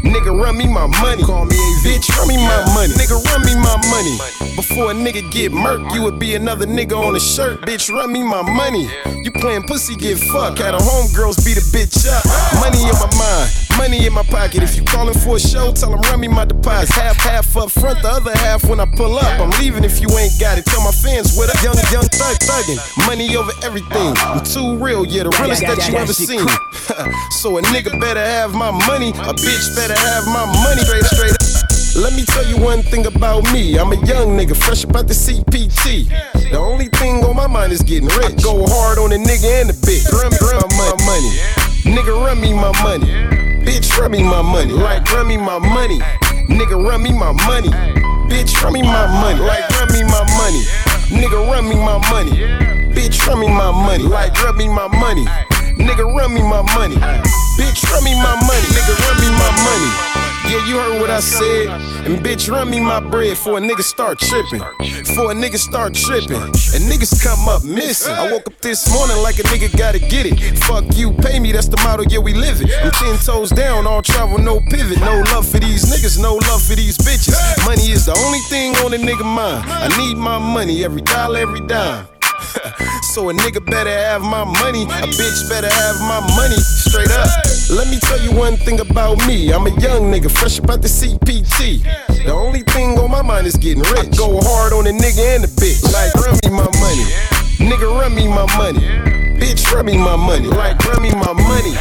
Nigga run me my money. Call me a bitch, run me my money. Nigga run me my money. Before a nigga get murked, you would be another nigga on a shirt. Bitch, run me my money. You playing pussy, get fucked. Had a homegirls beat a bitch up. Money in my mind. Money in my pocket. If you calling for a show, tell them run me my deposit. Half, half up front, the other half when I pull up. I'm leaving if you ain't got it. Tell my fans what up. Young, young thug thuggin'. Money over everything. I'm too real, yeah, the realest that you ever seen. (laughs) so a nigga better have my money. A bitch better have my money. Straight, straight up. Let me tell you one thing about me. I'm a young nigga, fresh about the CPT. The only thing on my mind is getting rich. I Go hard on a nigga and a bitch. Run, run my money. Nigga, run me my money. Bitch, run me my money. Like, run me my money. Nigga, run me my money. Bitch, run me my money. Like, run me my money. Nigga, run me my money. Bitch, run me my money. Like, run me my money. Nigga, run me my money. Bitch, run me my money. Nigga, run me my money. Yeah, you heard what I said. And bitch, run me my bread for a nigga start tripping. For a nigga start tripping. And niggas come up missing. I woke up this morning like a nigga gotta get it. Fuck you, pay me, that's the motto, yeah, we live it. I'm ten toes down, all travel, no pivot. No love for these niggas, no love for these bitches. Money is the only thing on a nigga mind. I need my money, every dollar, every dime. So a nigga better have my money, a bitch better have my money, straight up. Let me tell you one thing about me. I'm a young nigga, fresh about the CPT. The only thing on my mind is getting rich. I Go hard on a nigga and a bitch. Like run me my money, nigga run me my money, bitch run me my money. Like run me my money,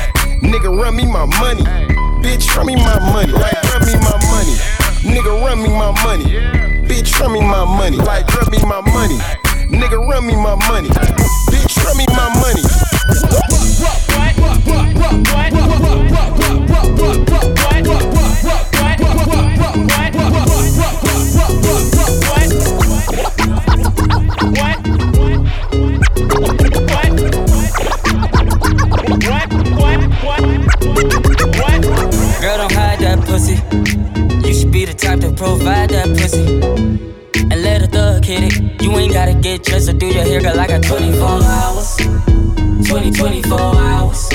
nigga run me my money, bitch run me my money. Like run me my money, nigga run me my money, bitch run me my money. Like run me my money. Nigga, run me my money. Bitch, run me my money. Girl, don't hide that pussy. You should be the type to provide that pussy let a thug hit it. You ain't gotta get dressed or do your hair, girl. I got 24 hours, 20, 24 hours.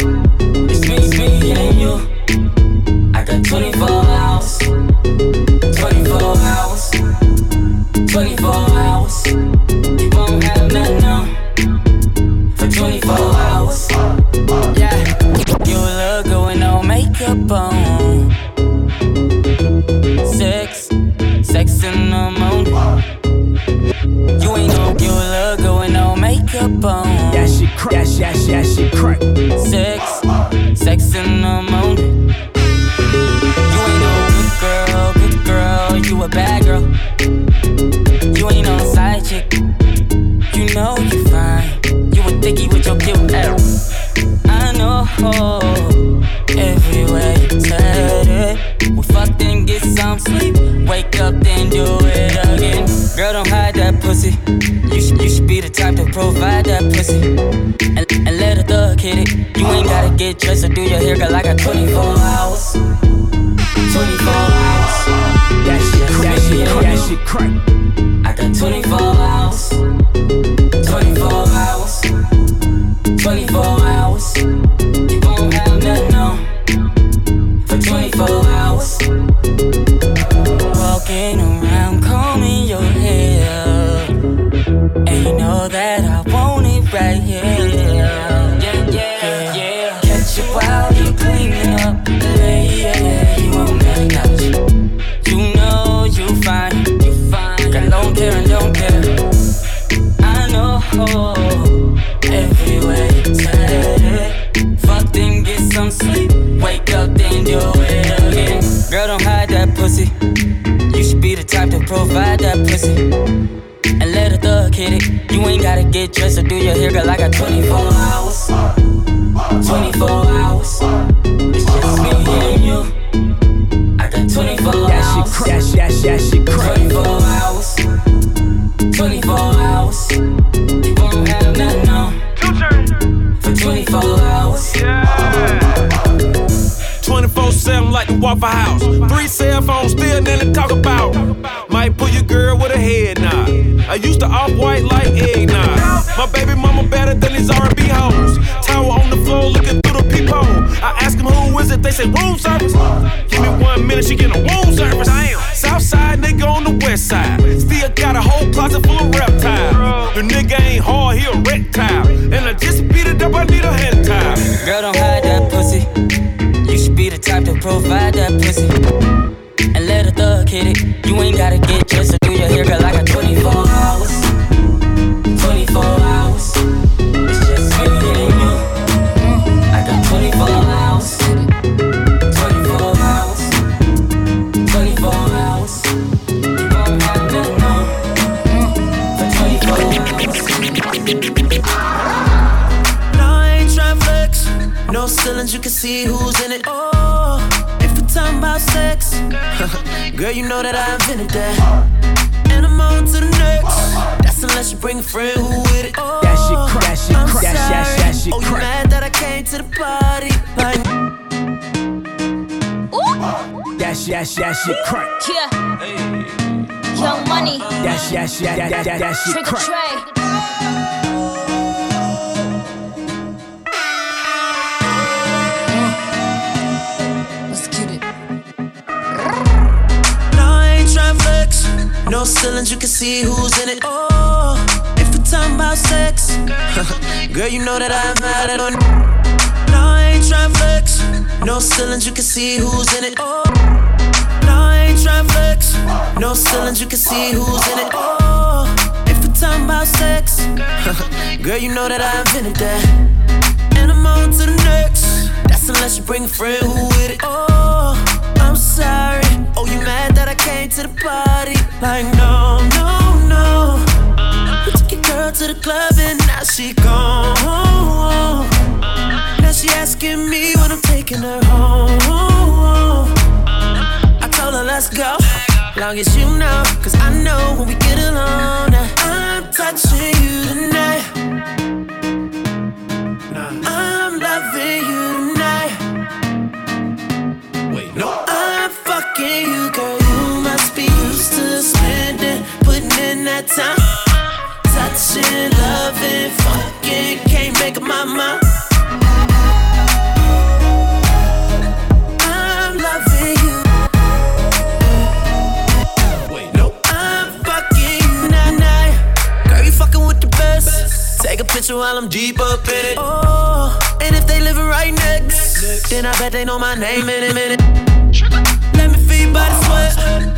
It's me, me, and you. I got 24 hours, 24 hours, 24 hours. ceilings, you can see who's in it. Oh, if we're talking about sex, (laughs) girl, you know that I invented that. And I'm on to the next. That's unless you bring a friend who with it. Oh, that shit crack, that shit crack, that, that shit. Oh, oh you mad that I came to the party? Like, that shit, that shit, that shit crack. Yeah. Hey. Young money. That shit, that shit, that, that, that, shit crack. Trick or trade. No ceilings, you can see who's in it. Oh, if we're talking about sex, (laughs) girl, you know that I'm out it on. No, I ain't trying flex. No ceilings, you can see who's in it. Oh, no, I ain't trying flex. No ceilings, you can see who's in it. Oh, if we're talking about sex, (laughs) girl, you know that I invented that. And I'm on to the next. That's unless you bring a friend who with it. Oh, I'm sorry. Oh, you mad that I came to the party? Like, no, no, no. We took your girl to the club and now she gone. Now she asking me when I'm taking her home. I told her, let's go. Long as you know, cause I know when we get alone, I'm touching you tonight. I'm loving you tonight. Time. Touching, loving, fucking, can't make up my mind. I'm loving you. Wait, no. I'm fucking you night night. Girl, you fucking with the best. Take a picture while I'm deep up in it. Oh, and if they living right next, then I bet they know my name in a minute. Let me feel your body sweat.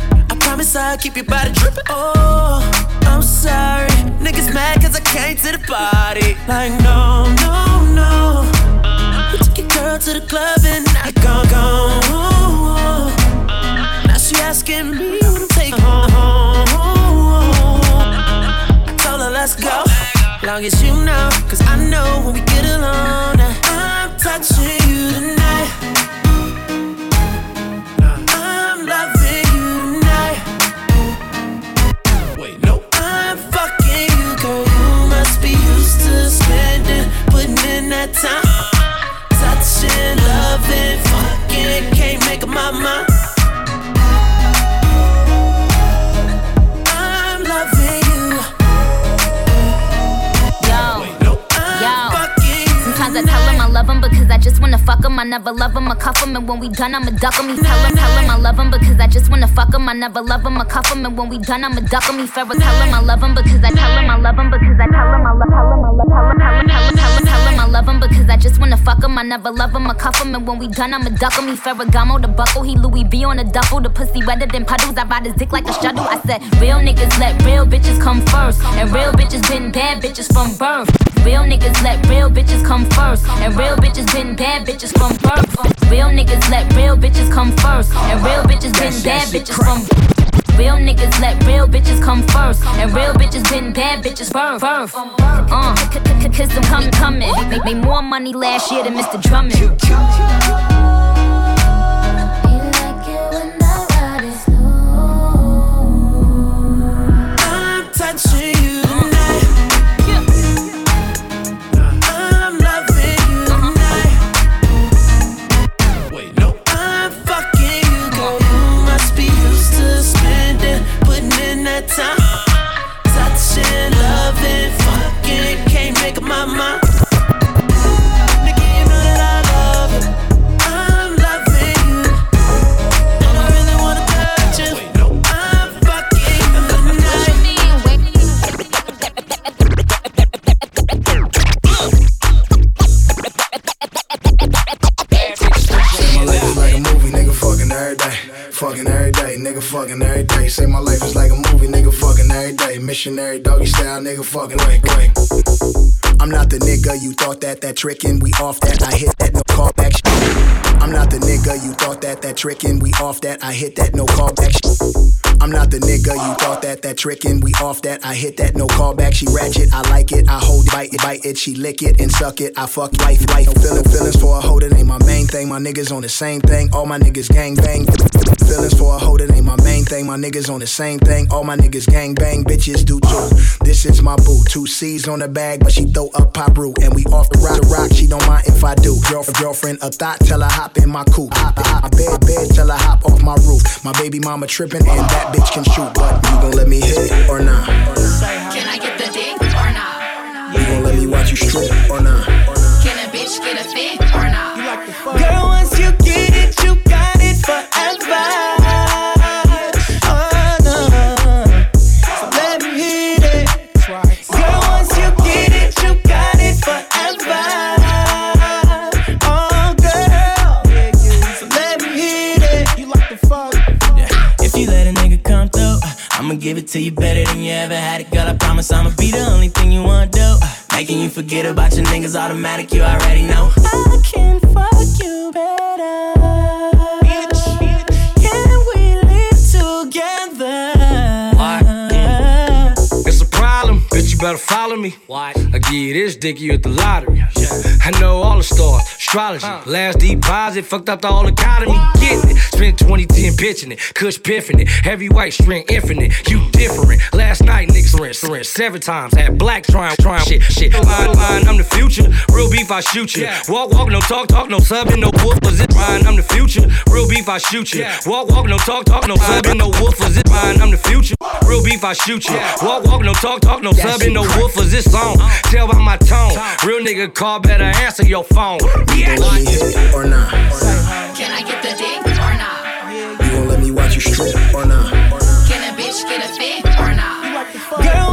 I keep your body dripping. Oh, I'm sorry. Niggas mad cause I came to the party. Like, no, no, no. You took your girl to the club and I gone, gone. Now she asking me what I'm taking home. I told her, let's go. Long as you know, cause I know when we get alone, I'm touching you tonight. Putting in that time. Never love him, I cuff him, and when we done, I'ma duck him. He tell him, tell him I love him because I just wanna fuck him. I never love him, I cuff him, and when we done, I'ma duck him. He fair, tell him I love him because I tell him I love him because I tell him I love, him I love, him, him, him, tell him, I love him because I just wanna fuck him. I never love him, I cuff him, and when we done, I'ma duck him. He Ferragamo the buckle, he Louis V on a duffel. The pussy wetter than puddles. I ride his dick like a shuttle. I said, real niggas let real bitches come first, and real bitches been bad bitches from birth. Real niggas let real bitches come first, and real bitches been bad bitches from birth. Real niggas let real bitches come first, and real bitches been bad bitches from. Birth. Real niggas let real bitches come first, and real bitches been bad bitches birth. birth. Uh, cause I'm coming, coming. Make more money last year than Mr. Drummond. Missionary doggy style, nigga fucking wait. I'm not the nigga you thought that that trickin', we off that, I hit that no callback shit. I'm not the nigga you thought that that trickin', we off that, I hit that no callback shit. I'm not the nigga you thought that that trickin', we off that, I hit that no callback. She ratchet, I like it, I hold it, bite it, bite it, she lick it and suck it. I fuck life, life, feelin' feelings for a hoe that ain't my main thing. My niggas on the same thing, all my niggas gang bang. Feelings for a hoe that ain't my main thing. My niggas on the same thing, all my niggas gang bang. Bitches do too. This is my boo, two C's on the bag, but she throw up pop root and we off the rock. Rock, she don't mind if I do. Girlfriend, girlfriend, a thought, tell her hop in my coupe. Hop, hop, my bed, bed, till I hop off my roof. My baby mama trippin' and that bitch can shoot, but you gon' let me hit or not? Can I get the dick or not? You gon' let me watch you strip or not? Can a bitch get a fit or not? I'ma give it to you better than you ever had it, girl. I promise I'ma be the only thing you wanna do. Making you forget about your niggas automatic, you already know. I can fuck you better. Can we live together? It's a problem, bitch. You better follow me. Why? I give you this dick, you at the lottery. I know all the stars. Astrology. Last deposit, fucked up the whole economy. Getting it. Spent 2010 pitching it. Kush piffing it. Heavyweight strength infinite. You different. Last night, niggas rinse, rinse seven times. Had black trying, trying shit, shit. Line, line, I'm the future. Real beef, I shoot you. Walk, walk, no talk, talk, no subbing, no wolf. Was it mine? I'm the future. Real beef, I shoot you. Walk, walk, no talk, talk, no subbing, no wolf. Was it mine? I'm the future. Real beef, I shoot you. Walk, walk, no talk, talk, no subbing, no wolf. Was this song? Tell by my tone. Real nigga call, better answer your phone. Yeah. Or not? Can I get the dick or not? You gon' let me watch you strip or not? Can a bitch get a fit or not? Girl,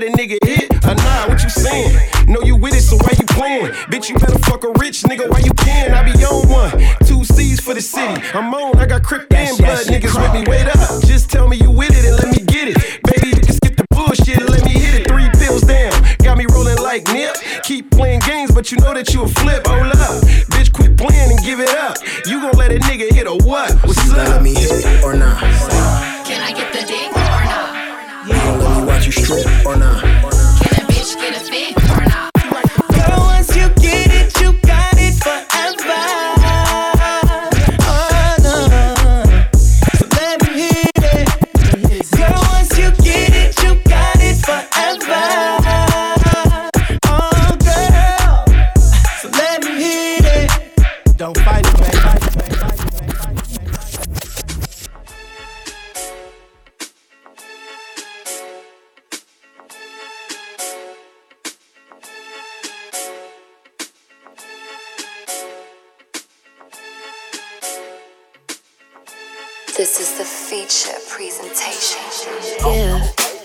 let a nigga hit or nah? What you saying? Know you with it, so why you playing? Bitch, you better fuck a rich nigga while you can. I be on one, two C's for the city. I'm on, I got Crip and blood niggas with me. Wait up, just tell me you with it and let me get it. Baby, you can skip the bullshit and let me hit it. Three pills down, got me rolling like Nip. Keep playing games, but you know that you a flip. Hold up, bitch, quit playing and give it up. You gon' let a nigga hit a what? What's You gon' up? let me hit it or not?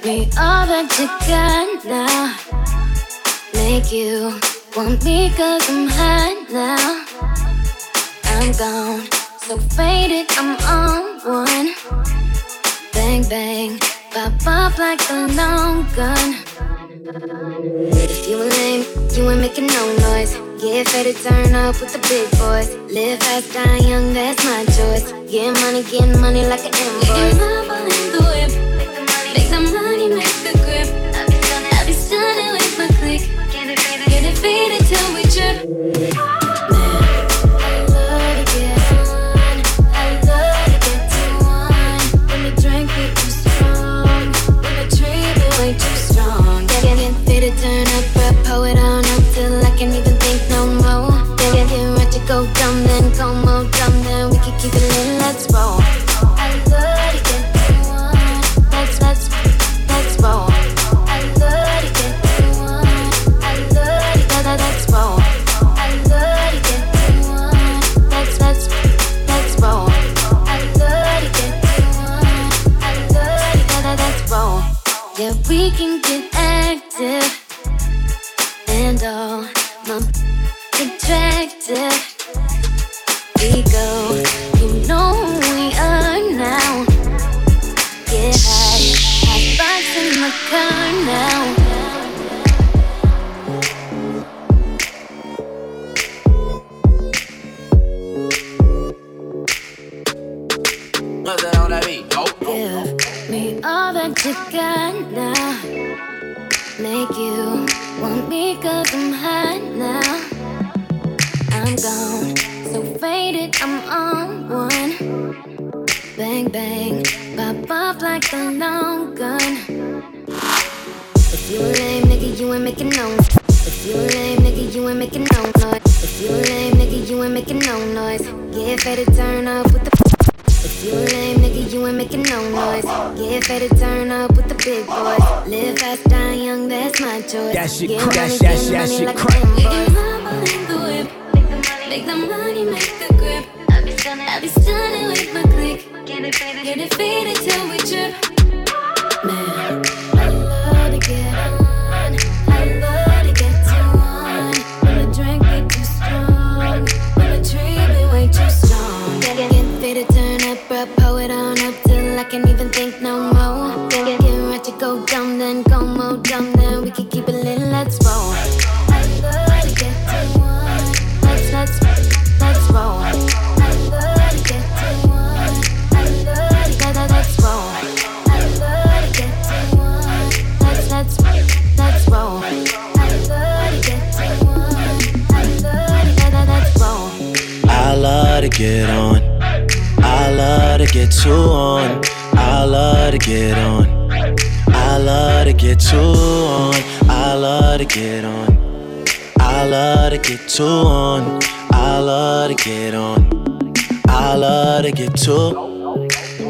Me all that you got now. Make you want me cause I'm hot now. I'm gone, so faded, I'm on one. Bang, bang, pop off like a long gun. If you a lame, you ain't making no noise. Get ready to turn up with the big boys. Live fast, die young, that's my choice. Get money, get money like an invoice. Love in the whip. Make the money, Yeah. Get on. I love to get too on. I love to get on. I love to get too on. I love to get on. I love to get too on. I love to get on. I love to get too.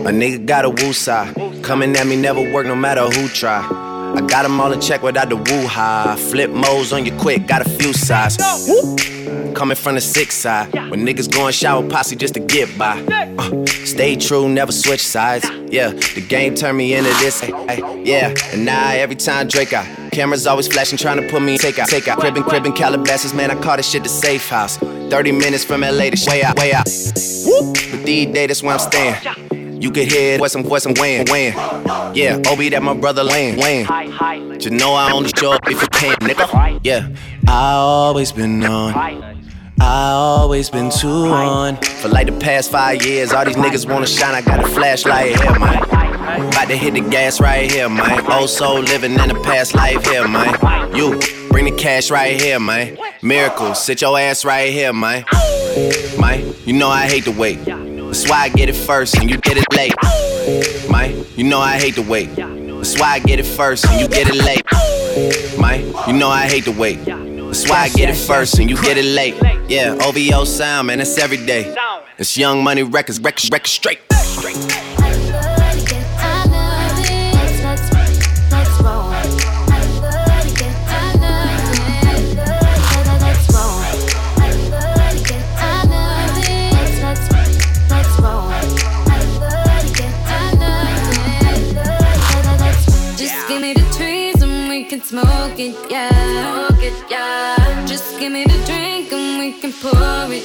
A nigga got a woo side. Coming at me never work no matter who try. I got them all in check without the woo high. Flip modes on you quick, got a few sides. Coming from the six side. When niggas going shower posse just to get by. Uh, stay true, never switch sides. Yeah, the game turned me into this. Ay, ay, yeah, and now every time Drake out. Cameras always flashing, trying to put me in take out. Take out. Cribbin', cribbin', Calabasas, man, I call this shit the safe house. 30 minutes from LA to way out, way out. Whoop. But these days, that's where I'm staying. You could hear voice, I'm voice, I'm weighing. Yeah, Obi, that my brother Lane, You know I only show up if you can, nigga. Yeah, I always been on. I always been too on. For like the past five years, all these niggas wanna shine. I got a flashlight here, man. About to hit the gas right here, man. Old soul living in the past life here, man. You bring the cash right here, man. Miracle, sit your ass right here, man. Man, you know I hate to wait. That's why I get it first and you get it late. Man, you know I hate to wait. That's why I get it first and you get it late. Man, you know I hate to wait. That's why I get it first and you get it late. Yeah, OVO sound, man, it's every day. It's Young Money Records, records, records straight.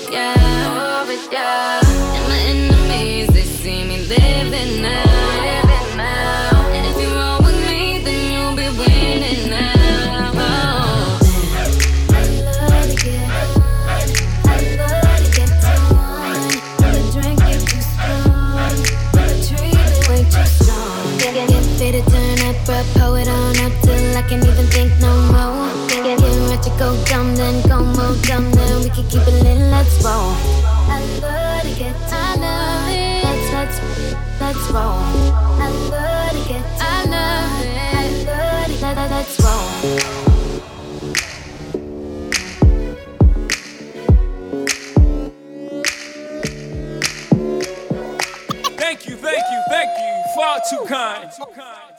Yeah. It, yeah. And my enemies, they see me living now. Living we can keep it lit, let's roll. I love to get I love it. Let's, let's, let's roll. I love to get I love it. I love it. Let, let, let's roll. Thank you, thank you, thank you. Far too kind.